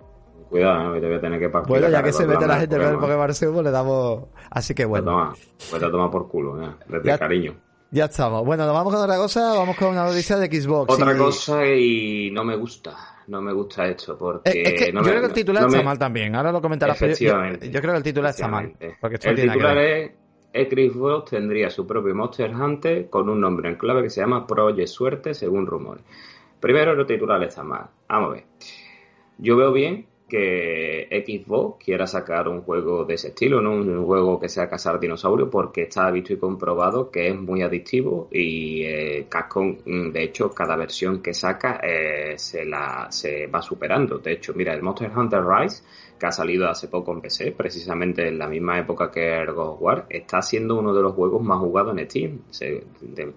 Cuidado, ¿no? que te voy a tener que partir. Bueno, ya que se mete la gente con el Pokémon pues le damos. Así que bueno. Toma, pues te toma por culo, ¿eh? desde cariño. Ya estamos. Bueno, nos vamos con otra cosa, vamos con una noticia de Xbox. Otra cosa y no me gusta. No me gusta esto porque. Eh, yo creo que el titular está mal también. Ahora lo comentarás. Efectivamente. Yo, creo que el titular está mal. Porque el titular es Xbox tendría su propio Monster Hunter con un nombre en clave que se llama Project Suerte, según rumores. Primero, el titular está mal. Vamos a ver. Yo veo bien que Xbox quiera sacar un juego de ese estilo, ¿no? Un juego que sea cazar dinosaurio, porque está visto y comprobado que es muy adictivo y eh, Capcom, mm, de hecho, cada versión que saca eh, se la se va superando. De hecho, mira, el Monster Hunter Rise ha salido hace poco en PC, precisamente en la misma época que el God War, está siendo uno de los juegos más jugados en Steam.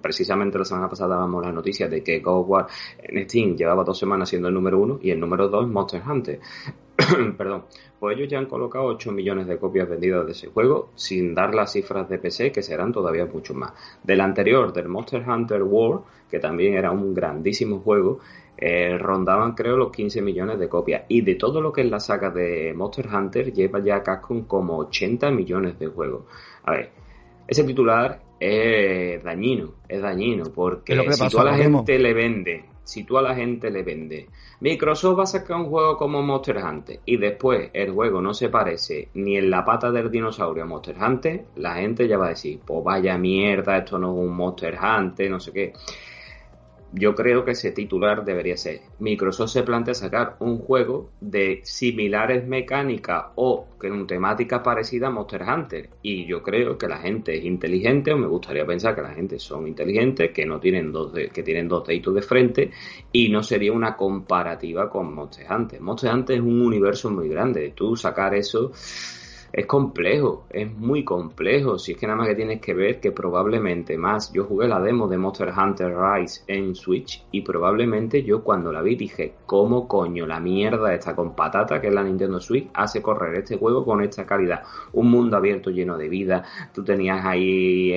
precisamente la semana pasada dábamos la noticia de que God War en Steam llevaba dos semanas siendo el número uno y el número dos Monster Hunter. Perdón. Pues ellos ya han colocado 8 millones de copias vendidas de ese juego, sin dar las cifras de PC, que serán todavía mucho más. Del anterior, del Monster Hunter World, que también era un grandísimo juego, eh, rondaban creo los 15 millones de copias. Y de todo lo que es la saga de Monster Hunter, lleva ya Capcom como 80 millones de juegos. A ver, ese titular es dañino, es dañino, porque si tú a la gente le vende, si tú a la gente le vende, Microsoft va a sacar un juego como Monster Hunter y después el juego no se parece ni en la pata del dinosaurio a Monster Hunter, la gente ya va a decir, pues vaya mierda, esto no es un Monster Hunter, no sé qué yo creo que ese titular debería ser Microsoft se plantea sacar un juego de similares mecánicas o con temática parecida a Monster Hunter. Y yo creo que la gente es inteligente o me gustaría pensar que la gente son inteligentes que no tienen dos que tienen dos deditos de frente y no sería una comparativa con Monster Hunter. Monster Hunter es un universo muy grande. Tú sacar eso es complejo, es muy complejo. Si es que nada más que tienes que ver que probablemente más. Yo jugué la demo de Monster Hunter Rise en Switch y probablemente yo cuando la vi dije, ¿cómo coño la mierda esta con patata que es la Nintendo Switch hace correr este juego con esta calidad? Un mundo abierto lleno de vida. Tú tenías ahí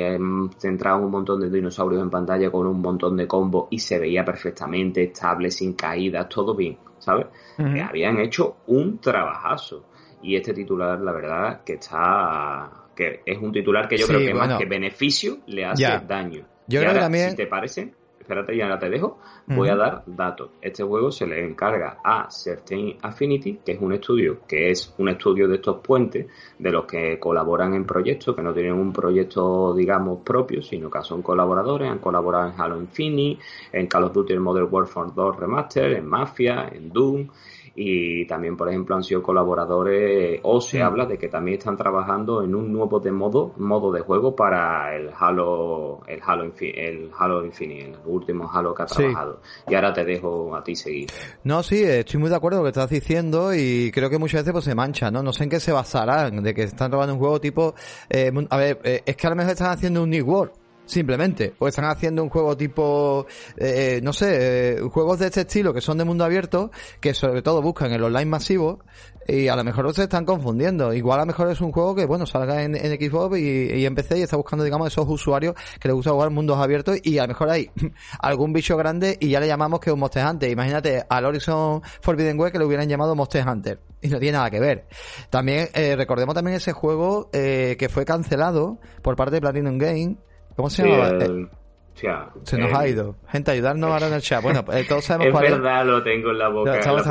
centrado un montón de dinosaurios en pantalla con un montón de combos y se veía perfectamente estable, sin caídas, todo bien, ¿sabes? habían hecho un trabajazo y este titular, la verdad, que está. que es un titular que yo creo que más que beneficio le hace daño. Yo creo que también. Si te parece, espérate, ya te dejo, voy a dar datos. Este juego se le encarga a Certain Affinity, que es un estudio, que es un estudio de estos puentes, de los que colaboran en proyectos, que no tienen un proyecto, digamos, propio, sino que son colaboradores, han colaborado en Halo Infinite, en Call of Duty Modern Warfare 2 Remaster, en Mafia, en Doom y también, por ejemplo, han sido colaboradores o se habla de que también están trabajando en un nuevo de modo, modo de juego para el Halo, el Halo, el Halo Infinite, el último Halo que ha trabajado. Y ahora te dejo a ti seguir. No, sí, estoy muy de acuerdo con lo que estás diciendo y creo que muchas veces pues se mancha, ¿no? No sé en qué se basarán, de que están trabajando un juego tipo, eh, a ver, eh, es que a lo mejor están haciendo un New World simplemente. O están haciendo un juego tipo, eh, no sé, eh, juegos de este estilo que son de mundo abierto, que sobre todo buscan el online masivo, y a lo mejor se están confundiendo. Igual a lo mejor es un juego que, bueno, salga en, Xbox y, y, en PC y está buscando, digamos, esos usuarios que les gusta jugar mundos abiertos y a lo mejor hay algún bicho grande y ya le llamamos que es un Monster Hunter. Imagínate al Horizon Forbidden West que le hubieran llamado Monster Hunter. Y no tiene nada que ver. También, eh, recordemos también ese juego eh, que fue cancelado por parte de Platinum Game ¿Cómo se llama? Eh, se nos ha ido. Gente, ayudarnos ahora en el chat. Bueno, eh, todos sabemos es cuál verdad, lo tengo en la boca. estamos,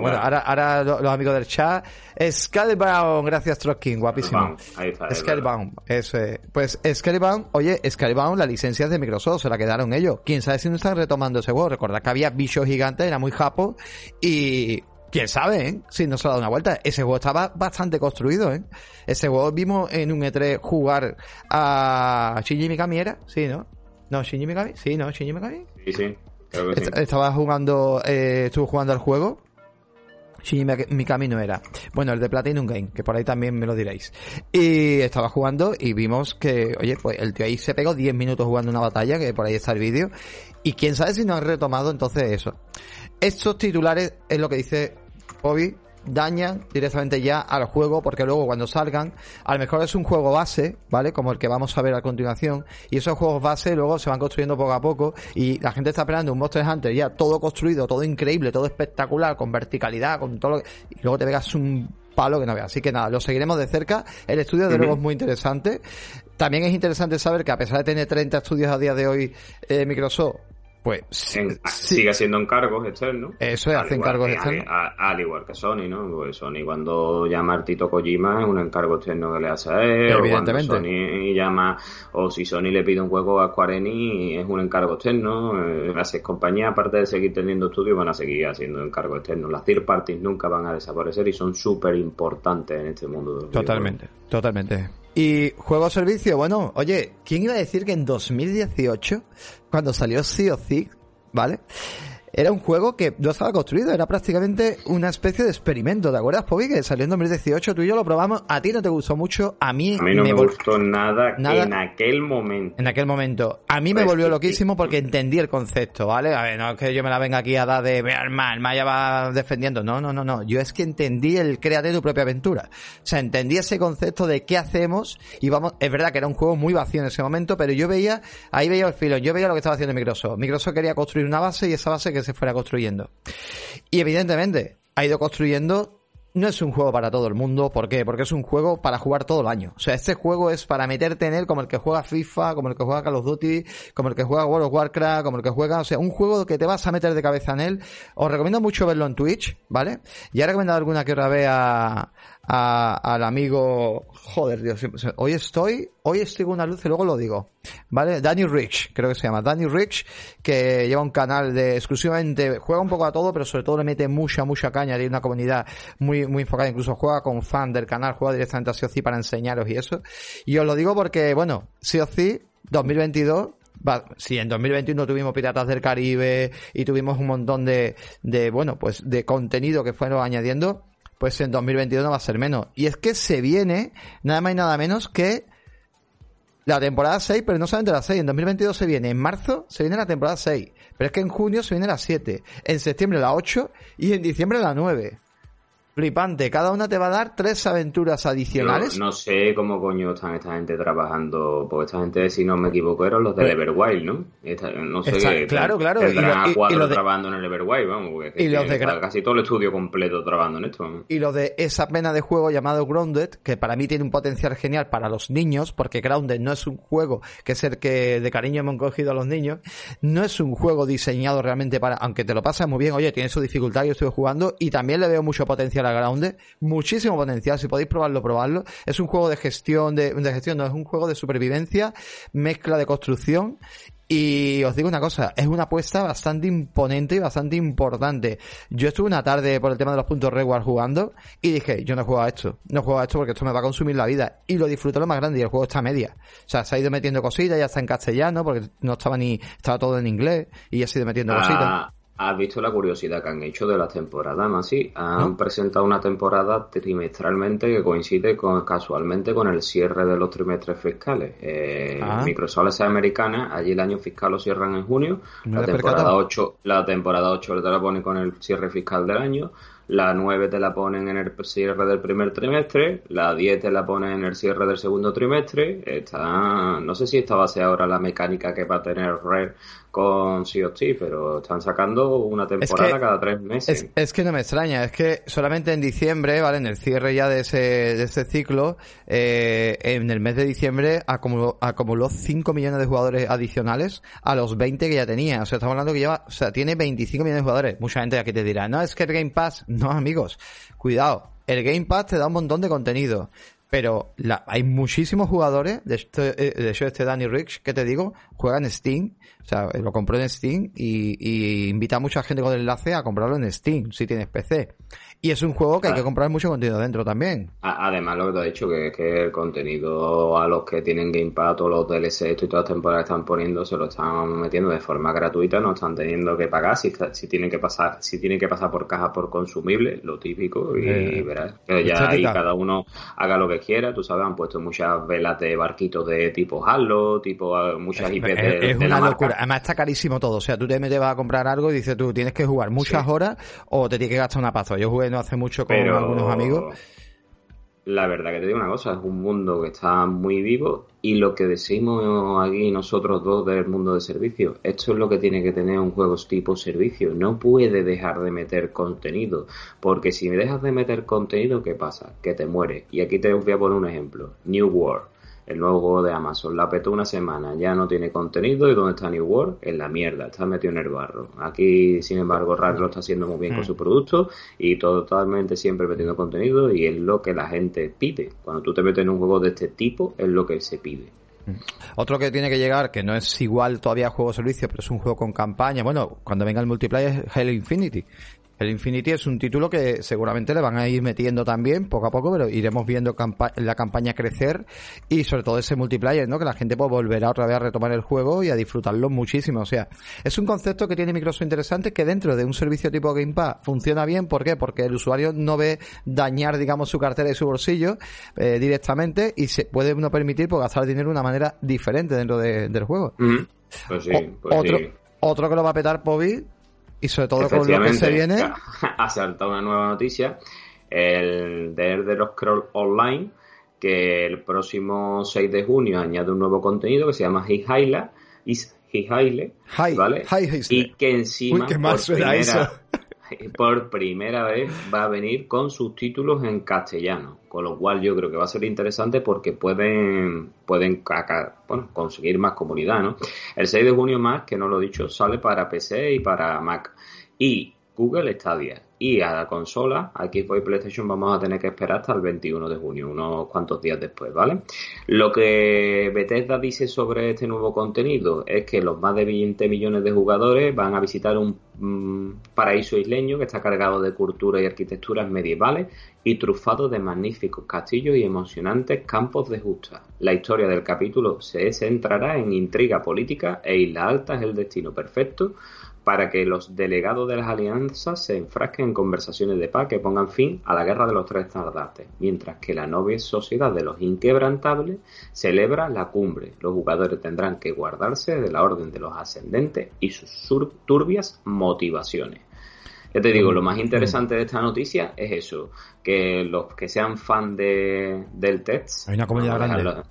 Bueno, ahora, ahora los, amigos del chat. Scalebound, gracias Trotkin, guapísimo. Ahí está. Scalebound, eso es. Pues Scalebound, oye, Scalebound, la licencia es de Microsoft, se la quedaron ellos. Quién sabe si no están retomando ese juego. Recordad que había bichos gigantes, era muy japo. Y quién sabe, ¿eh? Si no se ha dado una vuelta. Ese juego estaba bastante construido, ¿eh? Ese juego vimos en un E3 jugar a Shinji Mikami, ¿era? Sí, ¿no? ¿No, Shinji Mikami? Sí, ¿no? ¿Shinji Mikami? Sí, sí. Estaba jugando, eh, estuvo jugando al juego Shinji Mikami no era. Bueno, el de Platinum Game, que por ahí también me lo diréis. Y estaba jugando y vimos que, oye, pues el tío ahí se pegó 10 minutos jugando una batalla, que por ahí está el vídeo. Y quién sabe si no han retomado entonces eso. Estos titulares es lo que dice Bobby, dañan directamente ya al juego porque luego cuando salgan, a lo mejor es un juego base, ¿vale? Como el que vamos a ver a continuación, y esos juegos base luego se van construyendo poco a poco y la gente está esperando un Monster Hunter ya todo construido, todo increíble, todo espectacular, con verticalidad, con todo lo que... y luego te pegas un palo que no veas. Así que nada, lo seguiremos de cerca. El estudio de luego es muy interesante. También es interesante saber que a pesar de tener 30 estudios a día de hoy eh, Microsoft, pues sigue siendo encargos externos. Eso es, hace encargos externos. al igual que Sony, ¿no? Pues Sony cuando llama a Tito Kojima es un encargo externo que le hace a él. Evidentemente. O Sony llama, o si Sony le pide un juego a Square Enix es un encargo externo. Eh, las compañías, aparte de seguir teniendo estudios, van a seguir haciendo encargos externos. Las third parties nunca van a desaparecer y son súper importantes en este mundo. totalmente, totalmente. Y juego servicio, bueno, oye, ¿quién iba a decir que en 2018, cuando salió Sea of Thieves, ¿vale? Era un juego que no estaba construido, era prácticamente una especie de experimento, ¿te acuerdas, Pobi? Que salió en 2018, tú y yo lo probamos, a ti no te gustó mucho, a mí... A mí no me, gustó nada, en aquel momento. En aquel momento. A mí me pues volvió loquísimo porque entendí el concepto, ¿vale? A ver, no es que yo me la venga aquí a dar de, ver mal, Maya va defendiendo, no, no, no, no, yo es que entendí el créate tu propia aventura. O sea, entendí ese concepto de qué hacemos y vamos, es verdad que era un juego muy vacío en ese momento, pero yo veía, ahí veía el filo, yo veía lo que estaba haciendo Microsoft. Microsoft quería construir una base y esa base se fuera construyendo. Y evidentemente, ha ido construyendo no es un juego para todo el mundo. ¿Por qué? Porque es un juego para jugar todo el año. O sea, este juego es para meterte en él como el que juega FIFA, como el que juega Call of Duty, como el que juega World of Warcraft, como el que juega, o sea, un juego que te vas a meter de cabeza en él. Os recomiendo mucho verlo en Twitch, ¿vale? Ya he recomendado alguna que otra vez a, al amigo, joder, Dios, hoy estoy, hoy estoy con una luz y luego lo digo, ¿vale? Daniel Rich, creo que se llama, Daniel Rich, que lleva un canal de exclusivamente, juega un poco a todo, pero sobre todo le mete mucha, mucha caña, tiene una comunidad muy, muy enfocada, incluso juega con fan del canal, juega directamente a SEOC para enseñaros y eso. Y os lo digo porque, bueno, SEOC 2022 si en 2021 tuvimos Piratas del Caribe y tuvimos un montón de, de, bueno, pues de contenido que fueron añadiendo, pues en 2022 no va a ser menos. Y es que se viene nada más y nada menos que la temporada 6, pero no solamente la 6, en 2022 se viene, en marzo se viene la temporada 6, pero es que en junio se viene la 7, en septiembre la 8 y en diciembre la 9 flipante. Cada una te va a dar tres aventuras adicionales. no sé cómo coño están esta gente trabajando, porque esta gente, si no me equivoco, eran los de Everwild, ¿no? no sé qué. Claro, claro. y, cuatro trabajando en el Everwild, vamos. y los de casi todo el estudio completo trabajando en esto. Y lo de esa pena de juego llamado Grounded, que para mí tiene un potencial genial para los niños, porque Grounded no es un juego que es el que de cariño hemos cogido a los niños, no es un juego diseñado realmente para, aunque te lo pasas muy bien, oye, tiene su dificultad, yo estoy jugando, y también le veo mucho potencial la Grounded, muchísimo potencial, si podéis probarlo, probarlo. Es un juego de gestión, de, de gestión, no, es un juego de supervivencia, mezcla de construcción y os digo una cosa, es una apuesta bastante imponente y bastante importante. Yo estuve una tarde por el tema de los puntos reward jugando y dije, yo no juego a esto, no juego a esto porque esto me va a consumir la vida. Y lo disfruto lo más grande y el juego está a media. O sea, se ha ido metiendo cositas, ya está en castellano porque no estaba ni, estaba todo en inglés y ya se ha ido metiendo cositas. Ah, ¿Has visto la curiosidad que han hecho de la temporada, Masi? Han presentado una temporada trimestralmente que coincide con, casualmente con el cierre de los trimestres fiscales. Eh, ah. Microsoft es americana, allí el año fiscal lo cierran en junio. La temporada, 8, la temporada 8 te la pone con el cierre fiscal del año. La 9 te la ponen en el cierre del primer trimestre, la 10 te la ponen en el cierre del segundo trimestre. Está, no sé si esta va a ser ahora la mecánica que va a tener Red con COT, pero están sacando una temporada cada tres meses. Es, que no me extraña, es que solamente en diciembre, ¿vale? En el cierre ya de ese, de ese ciclo, eh, en el mes de diciembre acumuló, acumuló 5 millones de jugadores adicionales a los 20 que ya tenía. O sea, estamos hablando que lleva, o sea, tiene 25 millones de jugadores. Mucha gente aquí te dirá, no, es que el Game Pass, no amigos, cuidado. El Game Pass te da un montón de contenido pero hay muchísimos jugadores, de, este, de hecho este Danny Rich, que te digo, juega en Steam, o sea, lo compró en Steam y, y invita a mucha gente con el enlace a comprarlo en Steam, si tienes PC. Y es un juego que hay que comprar mucho contenido dentro también. Además, lo que te he dicho, que es que el contenido a los que tienen Game Pass, todos los DLC y todas las temporadas que están poniendo, se lo están metiendo de forma gratuita, no están teniendo que pagar si, si tienen que pasar si tienen que pasar por caja por consumible, lo típico, y eh, verás. Que ya ahí cada uno haga lo que quiera, tú sabes, han puesto muchas velas de barquitos de tipo Halo, tipo ah, muchas IP de, Es una Además está carísimo todo. O sea, tú te metes a comprar algo y dices tú tienes que jugar muchas horas o te tienes que gastar una paso. Yo jugué no hace mucho con algunos amigos. La verdad que te digo una cosa, es un mundo que está muy vivo y lo que decimos aquí nosotros dos del mundo de servicio, esto es lo que tiene que tener un juego tipo servicio, no puede dejar de meter contenido, porque si me dejas de meter contenido, ¿qué pasa? Que te muere. Y aquí te voy a poner un ejemplo, New World el nuevo juego de Amazon. La petó una semana, ya no tiene contenido y ¿dónde está New World? En la mierda, está metido en el barro. Aquí, sin embargo, Rare lo está haciendo muy bien con mm. su producto y totalmente siempre metiendo contenido y es lo que la gente pide. Cuando tú te metes en un juego de este tipo, es lo que se pide. Mm. Otro que tiene que llegar, que no es igual todavía juego servicio, pero es un juego con campaña. Bueno, cuando venga el multiplayer es Halo Infinity, el Infinity es un título que seguramente le van a ir metiendo también poco a poco, pero iremos viendo la campaña crecer y sobre todo ese multiplayer, ¿no? Que la gente pues volverá otra vez a retomar el juego y a disfrutarlo muchísimo. O sea, es un concepto que tiene Microsoft interesante que dentro de un servicio tipo Game Pass funciona bien. ¿Por qué? Porque el usuario no ve dañar, digamos, su cartera y su bolsillo eh, directamente y se puede uno permitir pues, gastar dinero de una manera diferente dentro del juego. Pues sí, pues otro, otro que lo va a petar, Pobi, y sobre todo con lo que se viene. Ha saltado una nueva noticia. El de Elder Scrolls Online, que el próximo 6 de junio añade un nuevo contenido que se llama Hihaila. Hihaile, ¿vale? y que encima Uy, por, primera, eso. Por primera vez va a venir con subtítulos en castellano. Con lo cual yo creo que va a ser interesante porque pueden, pueden bueno, conseguir más comunidad, ¿no? El 6 de junio más, que no lo he dicho, sale para PC y para Mac. Y Google Stadia. Y a la consola, aquí Xbox y PlayStation, vamos a tener que esperar hasta el 21 de junio, unos cuantos días después, ¿vale? Lo que Bethesda dice sobre este nuevo contenido es que los más de 20 millones de jugadores van a visitar un mm, paraíso isleño que está cargado de cultura y arquitecturas medievales y trufado de magníficos castillos y emocionantes campos de justa. La historia del capítulo se centrará en intriga política e Isla Alta es el destino perfecto para que los delegados de las alianzas se enfrasquen en conversaciones de paz que pongan fin a la guerra de los tres estandartes, mientras que la novia sociedad de los inquebrantables celebra la cumbre. Los jugadores tendrán que guardarse de la orden de los ascendentes y sus turbias motivaciones. Ya te digo, lo más interesante de esta noticia es eso, que los que sean fan de, del test... Hay una comunidad grande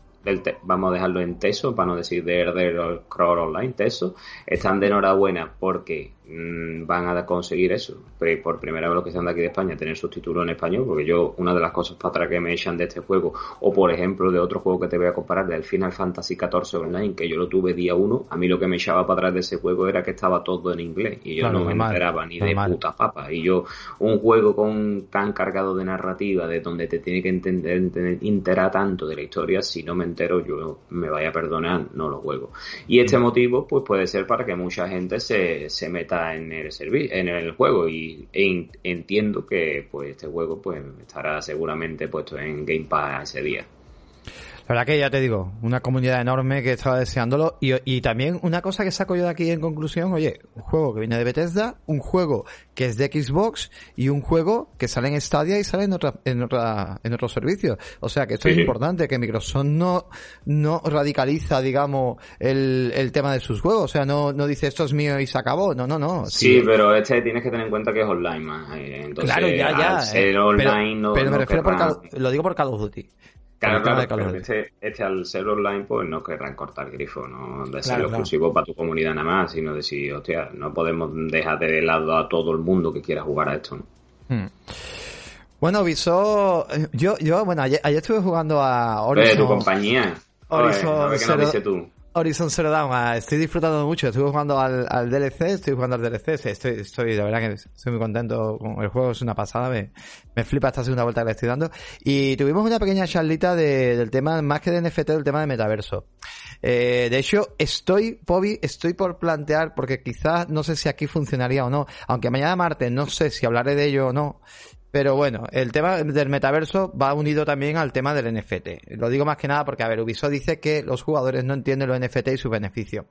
vamos a dejarlo en Teso, para no decir de Herder Crawl Online, Teso, están de enhorabuena porque van a conseguir eso. Por primera vez los que están de aquí de España, tener subtítulos en español, porque yo, una de las cosas para atrás que me echan de este juego, o por ejemplo de otro juego que te voy a comparar, del Final Fantasy XIV Online, que yo lo tuve día uno, a mí lo que me echaba para atrás de ese juego era que estaba todo en inglés, y yo no me enteraba ni de puta papa. Y yo, un juego con tan cargado de narrativa, de donde te tiene que entender, enterar tanto de la historia, si no me entero, yo me vaya a perdonar, no lo juego. Y este motivo, pues puede ser para que mucha gente se, se meta en el en el juego y entiendo que pues este juego pues estará seguramente puesto en Game Pass ese día. La verdad que ya te digo, una comunidad enorme que estaba deseándolo. Y, y, también una cosa que saco yo de aquí en conclusión, oye, un juego que viene de Bethesda, un juego que es de Xbox y un juego que sale en Stadia y sale en otra, en otra, en otros servicios. O sea que esto es importante, que Microsoft no, no radicaliza, digamos, el, el tema de sus juegos. O sea, no, no dice esto es mío y se acabó. No, no, no. Sí, pero este tienes que tener en cuenta que es online más. Eh, entonces, claro, ya, ya. Eh, online pero, me refiero por lo digo por Call of Duty. Claro, claro, este, este, al ser online, pues no querrán cortar grifo, no de ser exclusivo para tu comunidad nada más, sino de si, hostia, no podemos dejar de lado a todo el mundo que quiera jugar a esto. Hmm. Bueno, Viso, yo, yo, bueno, ayer, estuve jugando a Horizon. Tu compañía. Horizon Zero, tú? Horizon Zero Dawn, ah, estoy disfrutando mucho. Estoy jugando al, DLC, estoy jugando al DLC. Estoy, estoy, de verdad que estoy muy contento con el juego, es una pasada. Me, me flipa esta segunda vuelta que le estoy dando. Y tuvimos una pequeña charlita de, del tema, más que de NFT, del tema de metaverso. Eh, de hecho, estoy, Bobby, estoy por plantear, porque quizás no sé si aquí funcionaría o no, aunque mañana martes no sé si hablaré de ello o no, pero bueno, el tema del metaverso va unido también al tema del NFT. Lo digo más que nada porque, a ver, Ubisoft dice que los jugadores no entienden los NFT y su beneficio.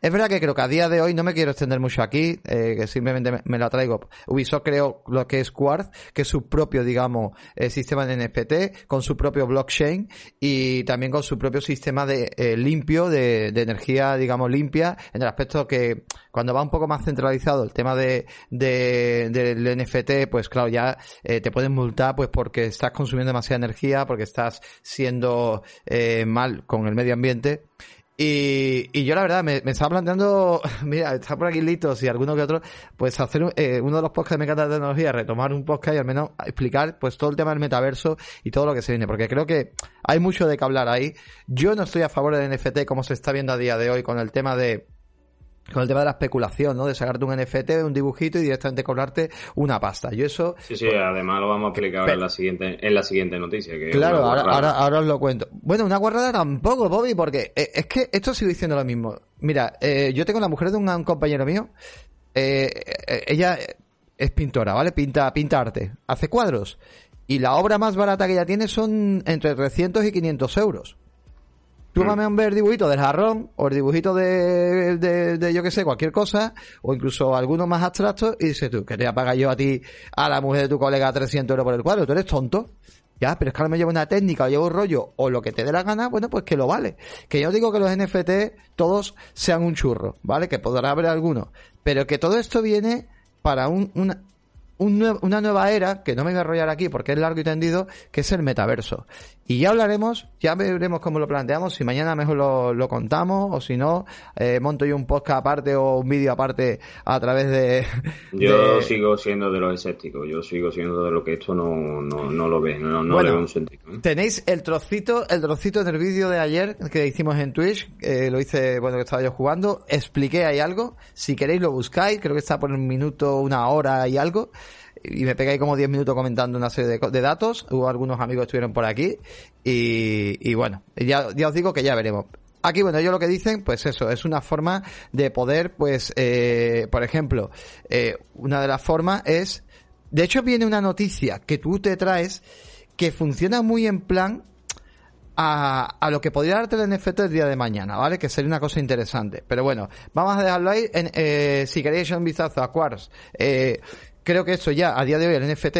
Es verdad que creo que a día de hoy, no me quiero extender mucho aquí, eh, que simplemente me, lo traigo. Ubisoft creó lo que es Quartz, que es su propio, digamos, eh, sistema de NFT, con su propio blockchain y también con su propio sistema de eh, limpio, de, de, energía, digamos, limpia, en el aspecto que cuando va un poco más centralizado el tema de, de del NFT, pues claro, ya eh, te pueden multar pues porque estás consumiendo demasiada energía, porque estás siendo eh, mal con el medio ambiente. Y, y yo la verdad me, me, estaba planteando, mira, está por aquí Litos y alguno que otro, pues hacer eh, uno de los podcasts de Me encanta tecnología, retomar un podcast y al menos explicar pues todo el tema del metaverso y todo lo que se viene, porque creo que hay mucho de que hablar ahí. Yo no estoy a favor del NFT como se está viendo a día de hoy con el tema de con el tema de la especulación, ¿no? De sacarte un NFT, un dibujito y directamente cobrarte una pasta. Yo eso... Sí, sí, además lo vamos a explicar en la siguiente, en la siguiente noticia. Que claro, ahora, ahora, ahora, os lo cuento. Bueno, una guarrada tampoco, Bobby, porque eh, es que esto sigo diciendo lo mismo. Mira, eh, yo tengo la mujer de un, compañero mío, eh, eh, ella es pintora, ¿vale? Pinta, pinta arte, hace cuadros. Y la obra más barata que ella tiene son entre 300 y 500 euros. Tú vas a ver el dibujito del jarrón o el dibujito de, de, de, yo que sé, cualquier cosa, o incluso algunos más abstractos, y dices tú, que te pagar yo a ti, a la mujer de tu colega 300 euros por el cuadro, tú eres tonto. Ya, pero es que ahora me llevo una técnica o llevo un rollo o lo que te dé la gana, bueno, pues que lo vale. Que yo digo que los NFT todos sean un churro, ¿vale? Que podrá haber algunos. Pero que todo esto viene para un, una, una nueva era, que no me voy a enrollar aquí porque es largo y tendido, que es el metaverso. Y ya hablaremos, ya veremos cómo lo planteamos, si mañana mejor lo, contamos o si no, eh, monto yo un podcast aparte o un vídeo aparte a través de... Yo sigo siendo de los escépticos, yo sigo siendo de lo que esto no, no, lo ve, no, no le un sentido. ¿eh? Tenéis el trocito, el trocito del vídeo de ayer que hicimos en Twitch, eh, lo hice, bueno, que estaba yo jugando, expliqué ahí algo, si queréis lo buscáis, creo que está por un minuto, una hora y algo y me pegué como 10 minutos comentando una serie de, datos. Hubo algunos amigos que estuvieron por aquí. Y, bueno, ya, ya os digo que ya veremos. Aquí, bueno, ellos lo que dicen, pues eso, es una forma de poder, pues, eh, por ejemplo, eh, una de las formas es, de hecho viene una noticia que tú te traes que funciona muy en plan a, a lo que podría darte el NFT el día de mañana, ¿vale? Que sería una cosa interesante. Pero bueno, vamos a dejarlo ahí. Eh, si queréis un vistazo a Quartz, creo que eso ya a día de hoy el NFT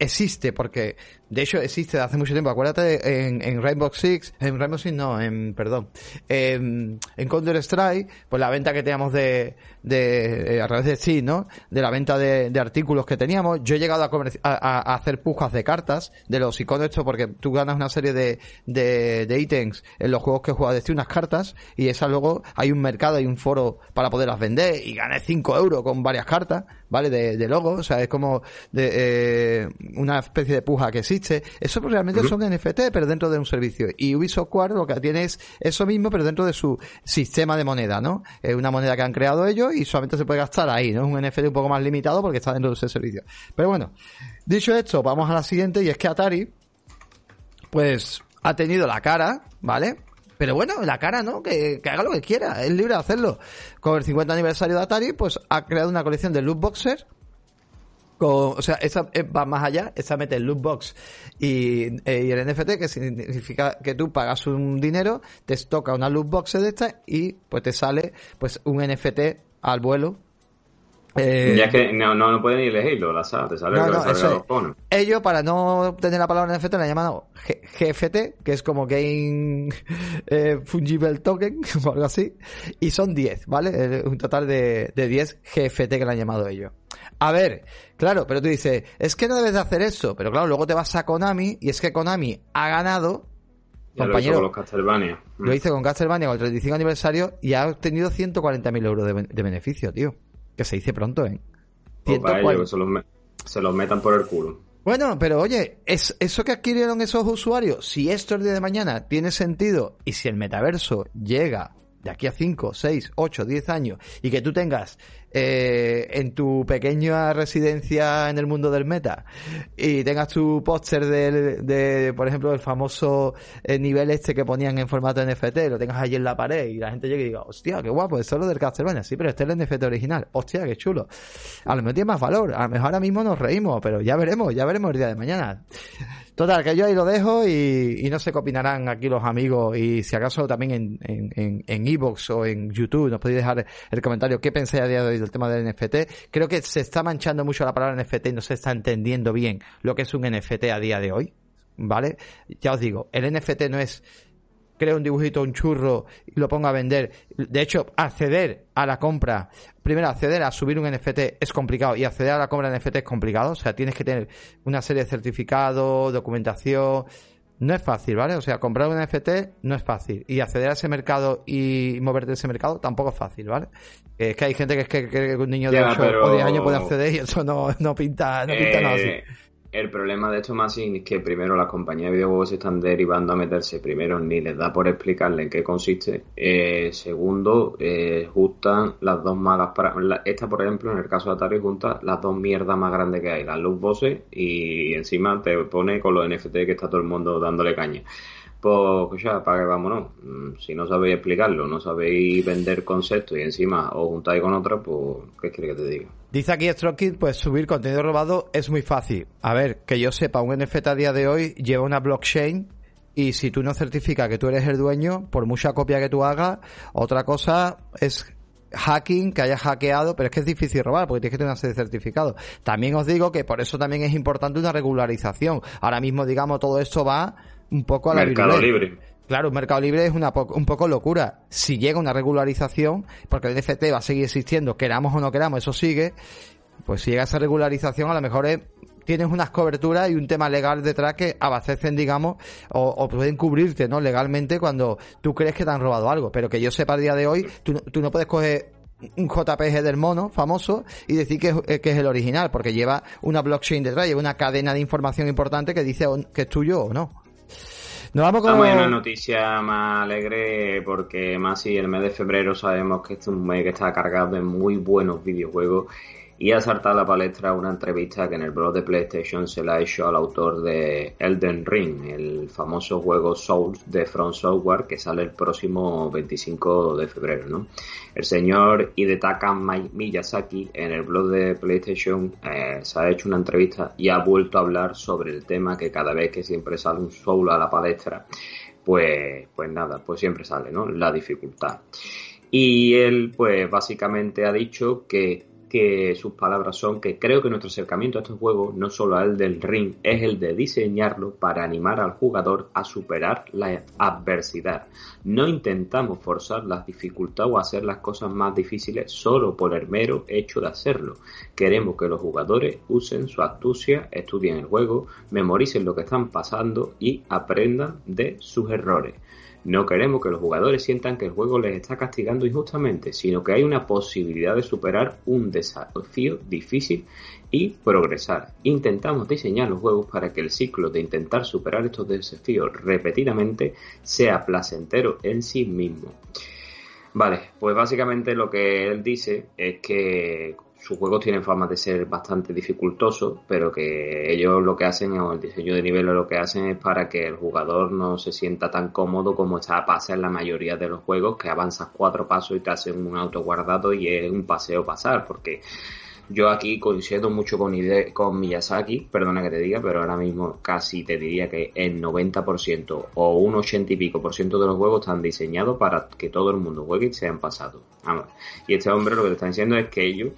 existe porque de hecho existe hace mucho tiempo. Acuérdate en, en Rainbow Six en Rainbow Six no en perdón en, en Counter Strike pues la venta que teníamos de, de eh, a través de Steam no de la venta de, de, artículos que teníamos. Yo he llegado a, a, a, hacer pujas de cartas de los iconos esto porque tú ganas una serie de, de, de ítems en los juegos que jugado de Steam unas cartas y esas luego hay un mercado hay un foro para poderlas vender y gané 5 euros con varias cartas vale de, de logos o sea, es como de, eh, una especie de puja que existe. Eso realmente son NFT, pero dentro de un servicio. Y Ubisoft lo que tiene es eso mismo, pero dentro de su sistema de moneda, ¿no? Es una moneda que han creado ellos y solamente se puede gastar ahí, ¿no? Es un NFT un poco más limitado porque está dentro de ese servicio. Pero bueno, dicho esto, vamos a la siguiente y es que Atari, pues, ha tenido la cara, ¿vale? Pero bueno, la cara, ¿no? Que, que, haga lo que quiera, es libre de hacerlo. Con el 50 aniversario de Atari, pues ha creado una colección de loot boxers o sea, esa eh, va más allá, esa mete el loot box y, eh, el NFT, que significa que tú pagas un dinero, te toca una loot box de esta y pues te sale pues un NFT al vuelo. Eh, ya es que no, no, pueden ni elegirlo, la sala, te sale no, no, eso Ellos, para no tener la palabra NFT, la han llamado GFT, que es como Game eh, Fungible Token, o algo así, y son 10, ¿vale? Un total de, de 10 GFT que le han llamado ellos. A ver, claro, pero tú dices, es que no debes de hacer eso. Pero claro, luego te vas a Konami y es que Konami ha ganado. compañero, lo hizo con los Castlevania. Lo hice con Castlevania con el 35 aniversario y ha obtenido 140.000 euros de, beneficio, tío. Que se dice pronto, ¿eh? Pues se, los se los metan por el culo. Bueno, pero oye, es, eso que adquirieron esos usuarios, si esto el día de mañana tiene sentido y si el metaverso llega de aquí a 5, 6, 8, 10 años y que tú tengas eh, en tu pequeña residencia en el mundo del meta y tengas tu póster de, de, por ejemplo, el famoso eh, nivel este que ponían en formato NFT, lo tengas allí en la pared y la gente llegue y diga, hostia, qué guapo, es solo del Castlevania, sí, pero este es el NFT original, hostia, qué chulo. A lo mejor tiene más valor, a lo mejor ahora mismo nos reímos, pero ya veremos, ya veremos el día de mañana. Total, que yo ahí lo dejo y, no sé qué opinarán aquí los amigos y si acaso también en en, en, en Evox o en YouTube nos podéis dejar el comentario qué pensáis a día de hoy del tema del NFT. Creo que se está manchando mucho la palabra NFT y no se está entendiendo bien lo que es un NFT a día de hoy. ¿Vale? Ya os digo, el NFT no es creo un dibujito, un churro y lo pongo a vender. De hecho, acceder a la compra, primero acceder a subir un NFT es complicado y acceder a la compra de NFT es complicado. O sea, tienes que tener una serie de certificados, documentación. No es fácil, ¿vale? O sea, comprar un NFT no es fácil. Y acceder a ese mercado y moverte en ese mercado tampoco es fácil, ¿vale? Es que hay gente que es que, un niño de 8 o 10 años puede acceder y eso no, no pinta, no pinta nada así. El problema de esto más es que primero las compañías de videojuegos están derivando a meterse, primero ni les da por explicarle en qué consiste, eh, segundo, eh, juntan las dos malas para... esta, por ejemplo, en el caso de Atari, junta las dos mierdas más grandes que hay, las loot bosses y encima te pone con los NFT que está todo el mundo dándole caña pues ya, para que vámonos. Mm, si no sabéis explicarlo, no sabéis vender conceptos y encima os juntáis con otra, pues, ¿qué quiere que te diga? Dice aquí StrokeKit, pues subir contenido robado es muy fácil. A ver, que yo sepa, un NFT a día de hoy lleva una blockchain y si tú no certificas que tú eres el dueño, por mucha copia que tú hagas, otra cosa es hacking, que hayas hackeado, pero es que es difícil robar porque tienes que tener una serie de certificados. También os digo que por eso también es importante una regularización. Ahora mismo, digamos, todo esto va un poco a la Mercado libre. Claro, un mercado libre es una un poco locura. Si llega una regularización, porque el NFT va a seguir existiendo, queramos o no queramos, eso sigue, pues si llega esa regularización, a lo mejor tienes unas coberturas y un tema legal detrás que abastecen, digamos, o, pueden cubrirte, ¿no? Legalmente cuando tú crees que te han robado algo. Pero que yo sepa a día de hoy, tú, tú no puedes coger un JPG del mono famoso y decir que es, que es el original, porque lleva una blockchain detrás, lleva una cadena de información importante que dice que es tuyo o no. Nos vamos con una noticia más alegre porque más si el mes de febrero sabemos que este es un mes que está cargado de muy buenos videojuegos y ha saltado a la palestra una entrevista que en el blog de PlayStation se la ha hecho al autor de Elden Ring, el famoso juego Souls de From Software que sale el próximo 25 de febrero. ¿no? El señor Hidetaka Miyazaki en el blog de PlayStation eh, se ha hecho una entrevista y ha vuelto a hablar sobre el tema que cada vez que siempre sale un Soul a la palestra, pues, pues nada, pues siempre sale, ¿no? La dificultad. Y él, pues básicamente ha dicho que que sus palabras son que creo que nuestro acercamiento a este juego no solo el del ring, es el de diseñarlo para animar al jugador a superar la adversidad. No intentamos forzar las dificultades o hacer las cosas más difíciles solo por el mero hecho de hacerlo. Queremos que los jugadores usen su astucia, estudien el juego, memoricen lo que están pasando y aprendan de sus errores. No queremos que los jugadores sientan que el juego les está castigando injustamente, sino que hay una posibilidad de superar un desafío difícil y progresar. Intentamos diseñar los juegos para que el ciclo de intentar superar estos desafíos repetidamente sea placentero en sí mismo. Vale, pues básicamente lo que él dice es que sus juegos tienen fama de ser bastante dificultosos, pero que ellos lo que hacen, o el diseño de nivel lo que hacen es para que el jugador no se sienta tan cómodo como está a pasar en la mayoría de los juegos, que avanzas cuatro pasos y te hacen un auto guardado y es un paseo pasar, porque yo aquí coincido mucho con, con Miyazaki, perdona que te diga, pero ahora mismo casi te diría que el 90% o un 80 y pico por ciento de los juegos están diseñados para que todo el mundo juegue y sean pasados. Y este hombre lo que te está diciendo es que ellos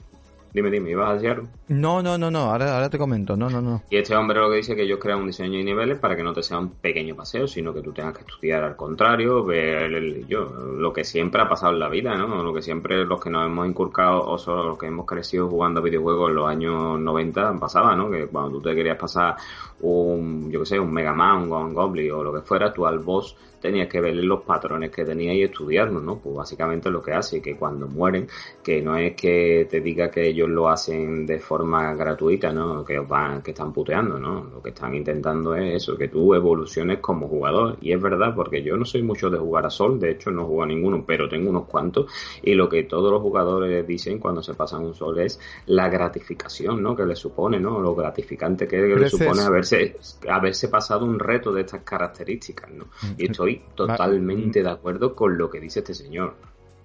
Dime, dime, ¿ibas a decir algo? No, no, no, no, ahora, ahora te comento, no, no, no. Y este hombre lo que dice es que ellos crean un diseño de niveles para que no te sea un pequeño paseo, sino que tú tengas que estudiar al contrario, ver el, yo, lo que siempre ha pasado en la vida, ¿no? Lo que siempre los que nos hemos inculcado o solo los que hemos crecido jugando videojuegos en los años 90 pasaba, ¿no? Que cuando tú te querías pasar un, yo qué sé, un Mega Man, un Goblin o lo que fuera, tú al boss tenías que ver los patrones que tenía y estudiarlos, ¿no? Pues básicamente lo que hace, que cuando mueren, que no es que te diga que ellos lo hacen de forma gratuita, ¿no? Que van, que están puteando, ¿no? Lo que están intentando es eso, que tú evoluciones como jugador. Y es verdad, porque yo no soy mucho de jugar a Sol, de hecho no juego a ninguno, pero tengo unos cuantos. Y lo que todos los jugadores dicen cuando se pasan un Sol es la gratificación, ¿no? Que le supone, ¿no? Lo gratificante que le supone haberse, haberse pasado un reto de estas características, ¿no? Y estoy totalmente de acuerdo con lo que dice este señor.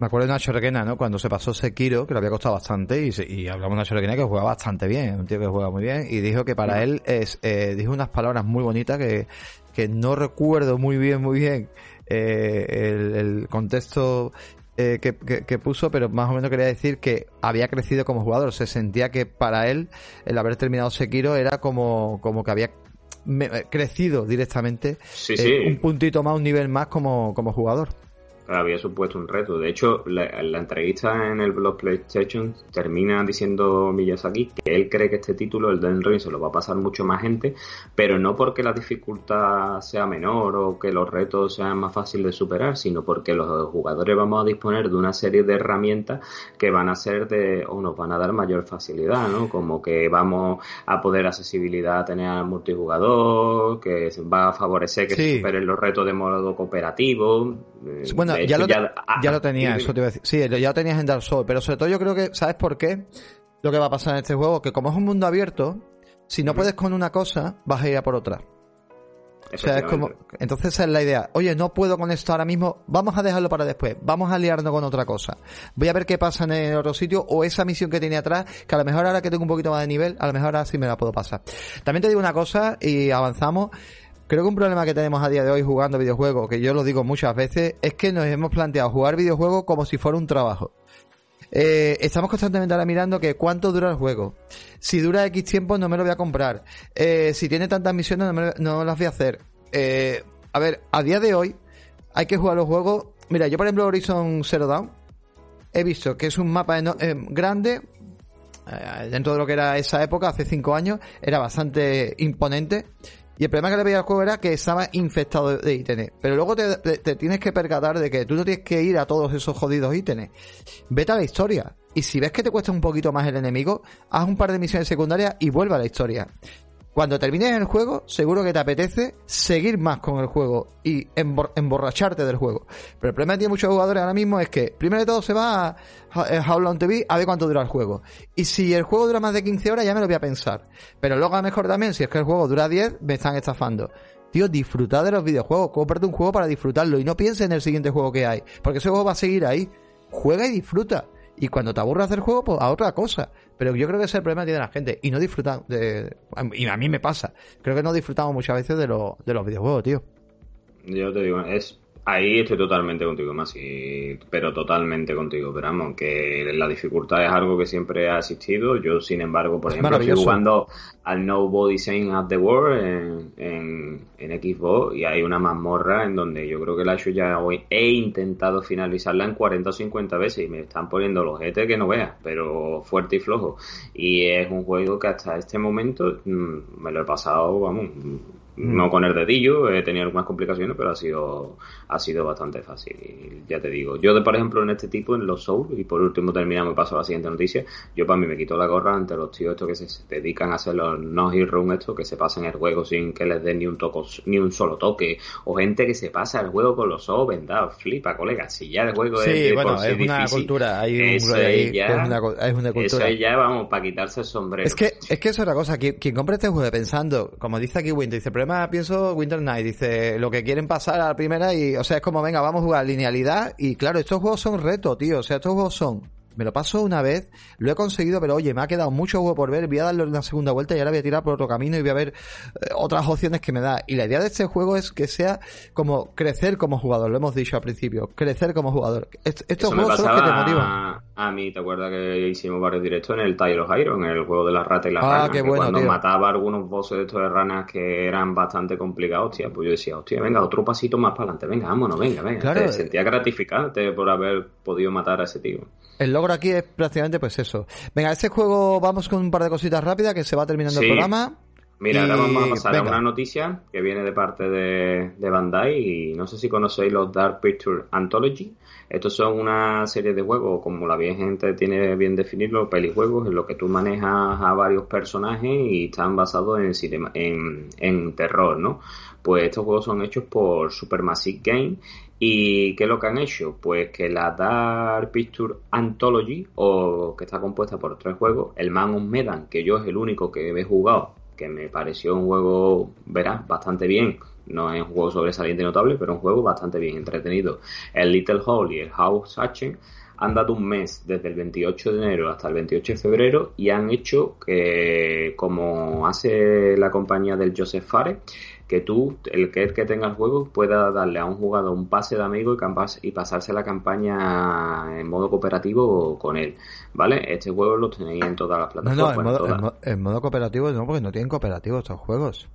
Me acuerdo de Nacho Requena, ¿no? Cuando se pasó Sekiro, que le había costado bastante, y, y hablamos de Nacho Requena que juega bastante bien, un tío que juega muy bien, y dijo que para él es, eh, dijo unas palabras muy bonitas que, que no recuerdo muy bien, muy bien eh, el, contexto eh, que, que, puso, pero más o menos quería decir que había crecido como jugador. Se sentía que para él el haber terminado Sekiro era como, como que había crecido directamente un puntito más, un nivel más como, como jugador había supuesto un reto. De hecho, la, entrevista en el blog PlayStation termina diciendo Miyazaki que él cree que este título, el Den Ring, se lo va a pasar mucho más gente, pero no porque la dificultad sea menor o que los retos sean más fáciles de superar, sino porque los jugadores vamos a disponer de una serie de herramientas que van a ser de, o nos van a dar mayor facilidad, ¿no? Como que vamos a poder accesibilidad a tener al multijugador, que va a favorecer que se superen los retos de modo cooperativo. Bueno, ya, lo, ya, lo, tenía, eso te iba a decir. Sí, ya lo tenías en Dark Souls, pero sobre todo yo creo que, ¿sabes por qué? Lo que va a pasar en este juego, que como es un mundo abierto, si no puedes con una cosa, vas a ir a por otra. O sea, es como, entonces es la idea. Oye, no puedo con esto ahora mismo, vamos a dejarlo para después, vamos a liarnos con otra cosa. Voy a ver qué pasa en el otro sitio o esa misión que tenía atrás, que a lo mejor ahora que tengo un poquito más de nivel, a lo mejor ahora sí me la puedo pasar. También te digo una cosa y avanzamos. Creo que un problema que tenemos a día de hoy jugando videojuegos, que yo lo digo muchas veces, es que nos hemos planteado jugar videojuegos como si fuera un trabajo. Eh, estamos constantemente ahora mirando que cuánto dura el juego. Si dura X tiempo no me lo voy a comprar. Eh, si tiene tantas misiones no, las voy a hacer. Eh, a ver, a día de hoy hay que jugar los juegos. Mira, yo por ejemplo Horizon Zero Dawn he visto que es un mapa grande. dentro de lo que era esa época, hace 5 años, era bastante imponente. Y el problema que le veía al juego era que estaba infectado de ítems. Pero luego te, tienes que percatar de que tú no tienes que ir a todos esos jodidos ítems. Vete a la historia. Y si ves que te cuesta un poquito más el enemigo, haz un par de misiones secundarias y vuelve a la historia cuando termines el juego, seguro que te apetece seguir más con el juego y emborracharte del juego. Pero el problema que tiene muchos jugadores ahora mismo es que, primero de todo, se va a, How Long TV a ver cuánto dura el juego. Y si el juego dura más de 15 horas, ya me lo voy a pensar. Pero luego, a lo mejor también, si es que el juego dura 10, me están estafando. Tío, disfrutad de los videojuegos. Cómprate un juego para disfrutarlo y no pienses en el siguiente juego que hay. Porque ese juego va a seguir ahí. Juega y disfruta. Y cuando te aburras hacer juego, pues a otra cosa. Pero yo creo que ese es el problema que tiene la gente. Y no disfrutan de... Y a mí me pasa. Creo que no disfrutamos muchas veces de, de los videojuegos, tío. Yo te digo, es Ahí estoy totalmente contigo, más pero totalmente contigo. Pero vamos, que la dificultad es algo que siempre ha existido. Yo, sin embargo, por ejemplo, estoy jugando al Nobody Saying at the World en, en, Xbox y hay una mazmorra en donde yo creo que la he hecho ya hoy. He intentado finalizarla en 40 o 50 veces y me están poniendo los GT que no veas, pero fuerte y flojo. Y es un juego que hasta este momento mm, me lo he pasado, vamos. No con el dedillo, he tenido algunas complicaciones, pero ha sido, ha sido bastante fácil. ya te digo, yo, de, por ejemplo, en este tipo, en los Souls, y por último terminamos, paso a la siguiente noticia, yo para mí me quito la gorra ante los tíos estos que se dedican a hacer los no hit run estos, que se pasan el juego sin que les den ni un toco, ni un solo toque, o gente que se pasa el juego con los Souls, vendado, flipa, colega, si ya el juego es, bueno, es una cultura, hay eso es, ya, es, una, cultura. Eso es ya, vamos, para quitarse el sombrero. Es que, es que es otra cosa, quien, quien compra este juego pensando, como dice aquí Winter, dice, problema pienso Winter Night, dice, lo que quieren pasar a la primera y, o sea, es como, venga, vamos a jugar linealidad y claro, estos juegos son reto, tío, o sea, estos juegos son me lo paso una vez, lo he conseguido, pero oye, me ha quedado mucho juego por ver, voy a darle una segunda vuelta y ahora voy a tirar por otro camino y voy a ver eh, otras opciones que me da. Y la idea de este juego es que sea como crecer como jugador, lo hemos dicho al principio, crecer como jugador. estos juegos son los que te motivan. A, mí, ¿te acuerdas que hicimos varios directos en el Tyler of Iron, en el juego de la rata y la ah, rana? cuando mataba algunos bosses de estos de ranas que eran bastante complicados, hostia, pues yo decía, hostia, venga, otro pasito más para adelante, venga, vámonos, venga, venga. Claro, te sentía gratificante por haber podido matar a ese tío. El logro aquí es prácticamente pues eso. Venga, este juego vamos con un par de cositas rápidas que se va terminando el programa. Mira, ahora vamos a pasar a una noticia que viene de parte de, de, Bandai y no sé si conocéis los Dark Picture Anthology. Estos son una serie de juegos, como la bien gente tiene bien definirlo, pelijuegos en los que tú manejas a varios personajes y están basados en, cinema, en, en terror, ¿no? Pues estos juegos son hechos por Supermassive Game ¿Y qué es lo que han hecho? Pues que la Dark Picture Anthology, o que está compuesta por tres juegos, el Man of Medan, que yo es el único que he jugado, que me pareció un juego, verás, bastante bien. No es un juego sobresaliente y notable, pero un juego bastante bien entretenido. El Little Hall y el House Hatching han dado un mes desde el 28 de enero hasta el 28 de febrero y han hecho que, como hace la compañía del Joseph Fare, que tú, el que, que tenga el juego, pueda darle a un jugador un pase de amigo y, y pasarse la campaña en modo cooperativo con él. ¿Vale? Este juego lo tenéis en todas las plataformas. No, no, en modo, cooperativo no, porque no tienen cooperativo estos juegos.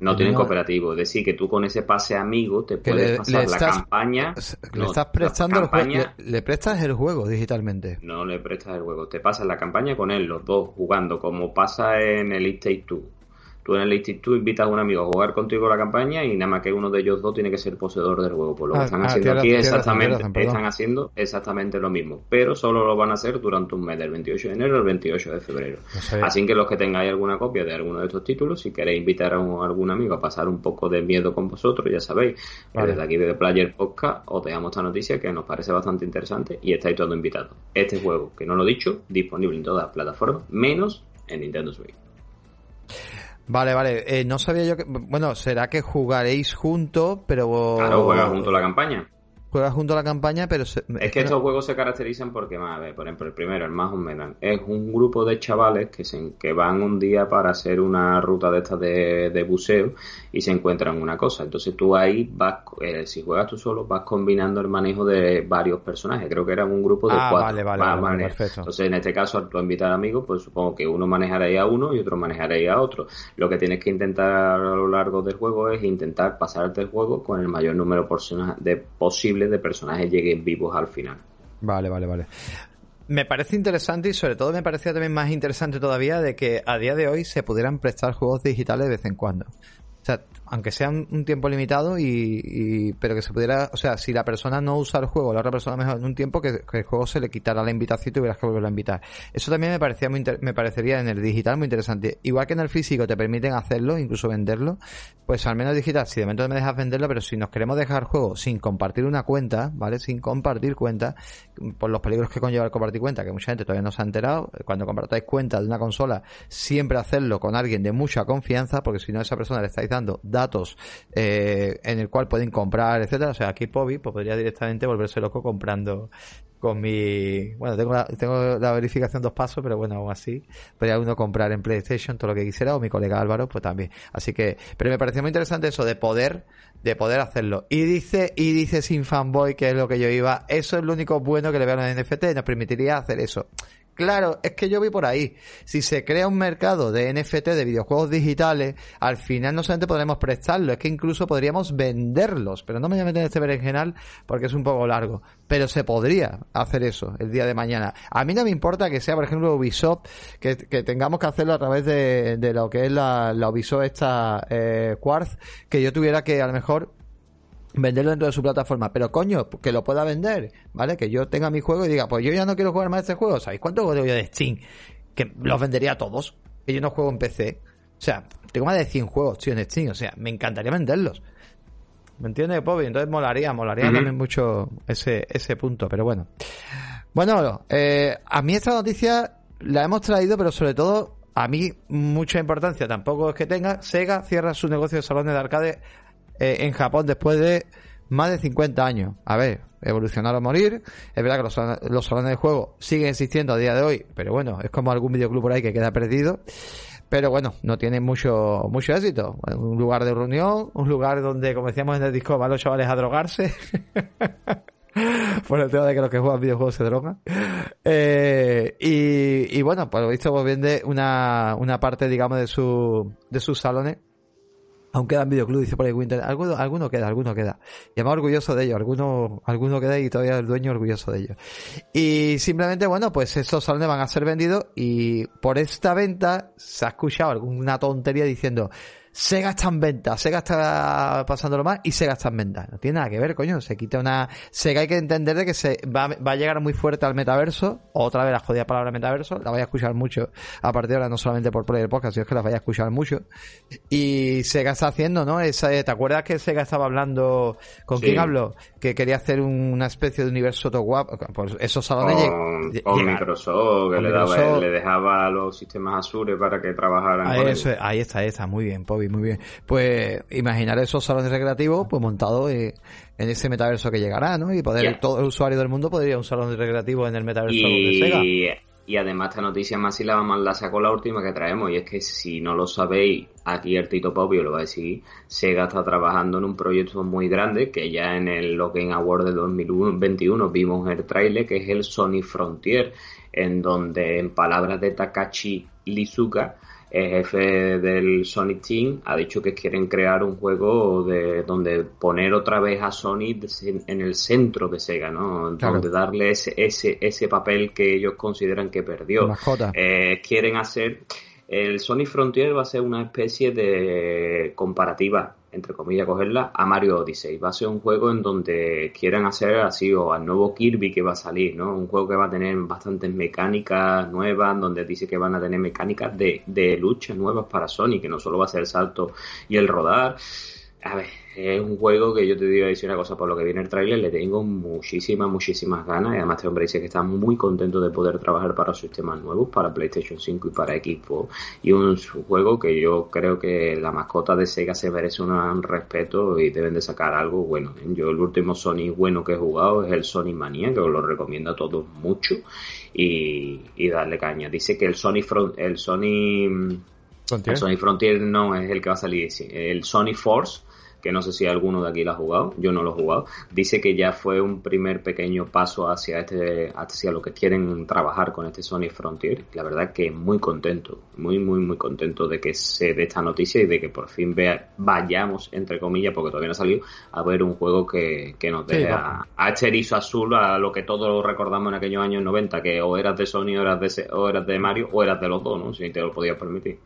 No tienen cooperativo, es decir, que tú con ese pase amigo te puedes pasar la campaña. Le estás prestando el juego. Le, prestas el juego digitalmente. No le prestas el juego, te pasas la campaña con él, los dos jugando, como pasa en el It Take Two tú en el instituto invitas a un amigo a jugar contigo la campaña y nada más que uno de ellos dos tiene que ser poseedor del juego. Pues lo que ah, están ah, haciendo aquí exactamente, están haciendo exactamente lo mismo, pero solo lo van a hacer durante un mes, del 28 de enero al 28 de febrero. Así que los que tengáis alguna copia de alguno de estos títulos, si queréis invitar a, algún amigo a pasar un poco de miedo con vosotros, ya sabéis, desde aquí de Player Podcast os dejamos esta noticia que nos parece bastante interesante y estáis todos invitados. Este juego, que no lo he dicho, disponible en todas las plataformas, menos en Nintendo Switch. Vale, vale. Eh, no sabía yo que... Bueno, será que jugaréis juntos, pero... Claro, juega junto la campaña juegas junto a la campaña, pero... es que estos juegos se caracterizan porque, más, a ver, por ejemplo, el primero, el más menos, es un grupo de chavales que, se, que van un día para hacer una ruta de estas de, de buceo y se encuentran una cosa. Entonces tú ahí vas, eh, si juegas tú solo, vas combinando el manejo de varios personajes. Creo que eran un grupo de ah, cuatro. Vale, vale, vale, perfecto. Entonces en este caso, al tú invitar amigos, pues supongo que uno manejaréis a uno y otro manejaréis a otro. Lo que tienes que intentar a lo largo del juego es intentar pasarte el juego con el mayor número de de personajes lleguen vivos al final. Vale, vale, vale. Me parece interesante y sobre todo me parecía también más interesante todavía de que a día de hoy se pudieran prestar juegos digitales de vez en cuando. O sea, aunque sea un, tiempo limitado y, pero que se pudiera, o sea, si la persona no usa el juego, la otra persona mejor en un tiempo que, el juego se le quitara la invitación y tuvieras que volverlo a invitar. Eso también me parecía muy me parecería en el digital muy interesante. Igual que en el físico te permiten hacerlo, incluso venderlo, pues al menos digital, si de momento me dejas venderlo, pero si nos queremos dejar juego sin compartir una cuenta, ¿vale? Sin compartir cuenta, por los peligros que conlleva el compartir cuenta, que mucha gente todavía no se ha enterado, cuando compartáis cuenta de una consola, siempre hacerlo con alguien de mucha confianza, porque si no esa persona le estáis dando datos eh, en el cual pueden comprar, etcétera. O sea, aquí Pobi pues, podría directamente volverse loco comprando con mi bueno tengo la, tengo la verificación dos pasos pero bueno aún así podría uno comprar en PlayStation todo lo que quisiera o mi colega Álvaro pues también. Así que pero me pareció muy interesante eso de poder de poder hacerlo. Y dice y dice sin fanboy que es lo que yo iba eso es lo único bueno que le veo a NFT nos permitiría hacer eso Claro, es que yo vi por ahí. Si se crea un mercado de NFT, de videojuegos digitales, al final no solamente podremos prestarlo, es que incluso podríamos venderlos. Pero no me voy a meter en este berenjenal porque es un poco largo. Pero se podría hacer eso el día de mañana. A mí no me importa que sea, por ejemplo, Ubisoft, que, tengamos que hacerlo a través de, lo que es la, la Ubisoft esta eh, Quartz, que yo tuviera que a lo mejor venderlo dentro de su plataforma, pero coño, que lo pueda vender, ¿vale? Que yo tenga mi juego y diga, pues yo ya no quiero jugar más este juego, ¿sabéis cuánto juego yo de Steam? Que los vendería a todos, que yo no juego en PC. O sea, tengo más de 100 juegos, tío, en Steam, o sea, me encantaría venderlos. ¿Me entiendes, Pobi? Entonces molaría, molaría también mucho ese, ese punto, pero bueno. Bueno, eh, a mí esta noticia la hemos traído, pero sobre todo a mí mucha importancia tampoco es que tenga. Sega cierra su negocio de salones de arcade eh, en Japón después de más de 50 años. A ver, evolucionar o morir. Es verdad que los, salones de juego siguen existiendo a día de hoy, pero bueno, es como algún videoclub por ahí que queda perdido. Pero bueno, no tiene mucho, mucho éxito. Un lugar de reunión, un lugar donde, como decíamos en el disco, van los chavales a drogarse. por el tema de que los que juegan videojuegos se drogan. Eh, y, bueno, por lo visto pues vende una, una parte, digamos, de, su, de sus salones Aún quedan videoclub, dice por ahí Winter. Alguno, alguno queda, alguno queda. Y además orgulloso de ello, alguno, alguno queda y todavía el dueño orgulloso de ello. Y simplemente, bueno, pues estos salones van a ser vendidos y por esta venta se ha escuchado alguna tontería diciendo, Sega está en venta, Sega está pasándolo más y Sega está en venta. No tiene nada que ver, coño. Se quita una. Sega hay que entender de que se va, va a llegar muy fuerte al metaverso. Otra vez la jodida palabra metaverso. La vais a escuchar mucho a partir de ahora, no solamente por Player Podcast, sino que la vais a escuchar mucho. Y Sega está haciendo, ¿no? Esa, ¿Te acuerdas que Sega estaba hablando. ¿Con quién habló? Que quería hacer una especie de universo todo guapo. Pues esos salones. Con, con Microsoft, que le, Daba, le dejaba los sistemas Azure para que trabajaran. Ahí, con eso, ahí está, ahí está. Muy bien, Muy bien. Pues imaginar esos salones recreativos pues montados en ese metaverso que llegará, ¿no? Y poder todo el usuario del mundo podría un salón recreativo en el metaverso y... de Sega. Y además esta noticia más si la más la saco la última que traemos y es que si no lo sabéis, aquí el Tito Popio lo va a decir, Sega está trabajando en un proyecto muy grande que ya en el Login Award de 2021 vimos el trailer que es el Sony Frontier en donde en palabras de Takashi Lizuka el jefe del Sonic Team ha dicho que quieren crear un juego de donde poner otra vez a Sonic en el centro de Sega, ¿no? Donde darle ese, ese, ese papel que ellos consideran que perdió. Eh, quieren hacer el Sonic Frontier va a ser una especie de comparativa entre comillas, cogerla a Mario Odyssey. Va a ser un juego en donde quieran hacer así, o al nuevo Kirby que va a salir, ¿no? Un juego que va a tener bastantes mecánicas nuevas, donde dice que van a tener mecánicas de, de lucha nuevas para Sony, que no solo va a ser el salto y el rodar. A ver, es un juego que yo te digo decir una cosa, por lo que viene el tráiler le tengo muchísimas, muchísimas ganas y además este hombre dice que está muy contento de poder trabajar para sistemas nuevos, para PlayStation 5 y para Xbox y un juego que yo creo que la mascota de Sega se merece un respeto y deben de sacar algo bueno. Yo el último Sony bueno que he jugado es el Sony Mania, que os lo recomiendo a todos mucho y, darle caña. Dice que el Sony Front, el Sony Frontier. El Sony Frontier no es el que va a salir, el Sony Force que no sé si alguno de aquí lo ha jugado, yo no lo he jugado, dice que ya fue un primer pequeño paso hacia este, hacia lo que quieren trabajar con este Sony Frontier. La verdad que muy contento, muy, muy, muy contento de que se dé esta noticia y de que por fin vea, vayamos, entre comillas, porque todavía no ha salido, a ver un juego que, que nos dé a, este erizo azul a lo que todos recordamos en aquellos años 90, que o eras de Sony o eras de, o eras de Mario o eras de los dos, ¿no? Si te lo podías permitir.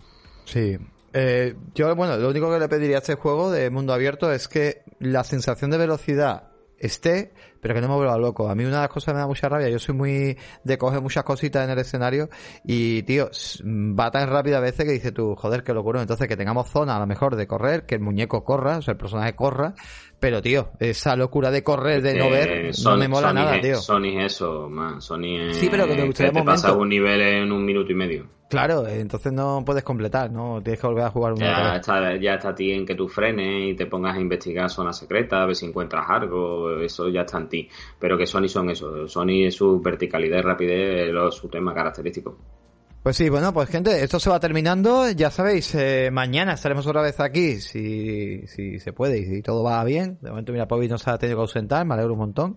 Sí, eh, yo, bueno, lo único que le pediría a este juego de mundo abierto es que la sensación de velocidad esté, pero que no me vuelva loco. A mí una de las cosas que me da mucha rabia, yo soy muy de coger muchas cositas en el escenario y, tío, va tan rápido a veces que dice tú, joder, qué locura. Entonces, que tengamos zona a lo mejor de correr, que el muñeco corra, o sea, el personaje corra, pero, tío, esa locura de correr, de no ver, no me mola nada, tío. Sony es eso, man. Sony es... Sí, pero que te gustaría te pasa un nivel en un minuto y medio. Claro, entonces no puedes completar, ¿no? Tienes que volver a jugar una ya está, ya está a ti en que tú frenes y te pongas a investigar zonas secretas, a ver si encuentras algo, eso ya está en ti. Pero que Sony son eso, Sony es su verticalidad y rapidez, es su tema característico. Pues sí, bueno, pues gente, esto se va terminando. Ya sabéis, eh, mañana estaremos otra vez aquí, si, si se puede y si todo va bien. De momento, mira, Pobi nos ha tenido que ausentar, me alegro un montón.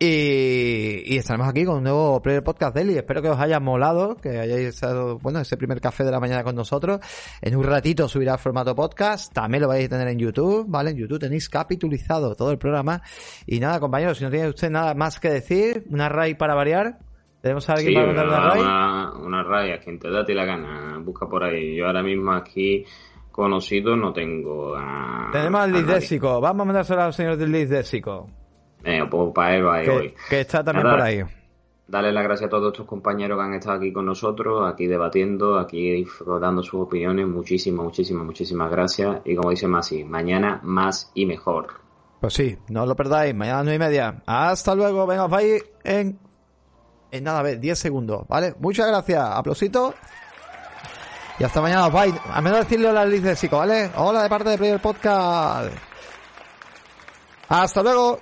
Y, y estaremos aquí con un nuevo Player Podcast Daily. Espero que os haya molado, que hayáis estado, bueno, ese primer café de la mañana con nosotros. En un ratito subirá el formato podcast. También lo vais a tener en YouTube, ¿vale? En YouTube tenéis capitulizado todo el programa. Y nada, compañeros, si no tiene usted nada más que decir, una raid para variar. ¿Tenemos a alguien para mandar una, una raid? Una, raid, a quien te da la gana. Busca por ahí. Yo ahora mismo aquí conocido no tengo a. Tenemos al Lisdésico. Vamos a mandárselo al señor del Lisdésico. Eh, pues para él va que, hoy. Que está también por ahí. Dale las gracias a todos estos compañeros que han estado aquí con nosotros, aquí debatiendo, aquí dando sus opiniones. Muchísimas, muchísimas, muchísimas gracias. Y como dice Masi, mañana más y mejor. Pues sí, no lo perdáis. Mañana a las nueve y media. Hasta luego. Venga, bye en en nada, a ver, 10 segundos, ¿vale? Muchas gracias, aplausito. Y hasta mañana, bye. A menos decirle hola Liz de Chico, ¿vale? Hola de parte de Player Podcast. Hasta luego.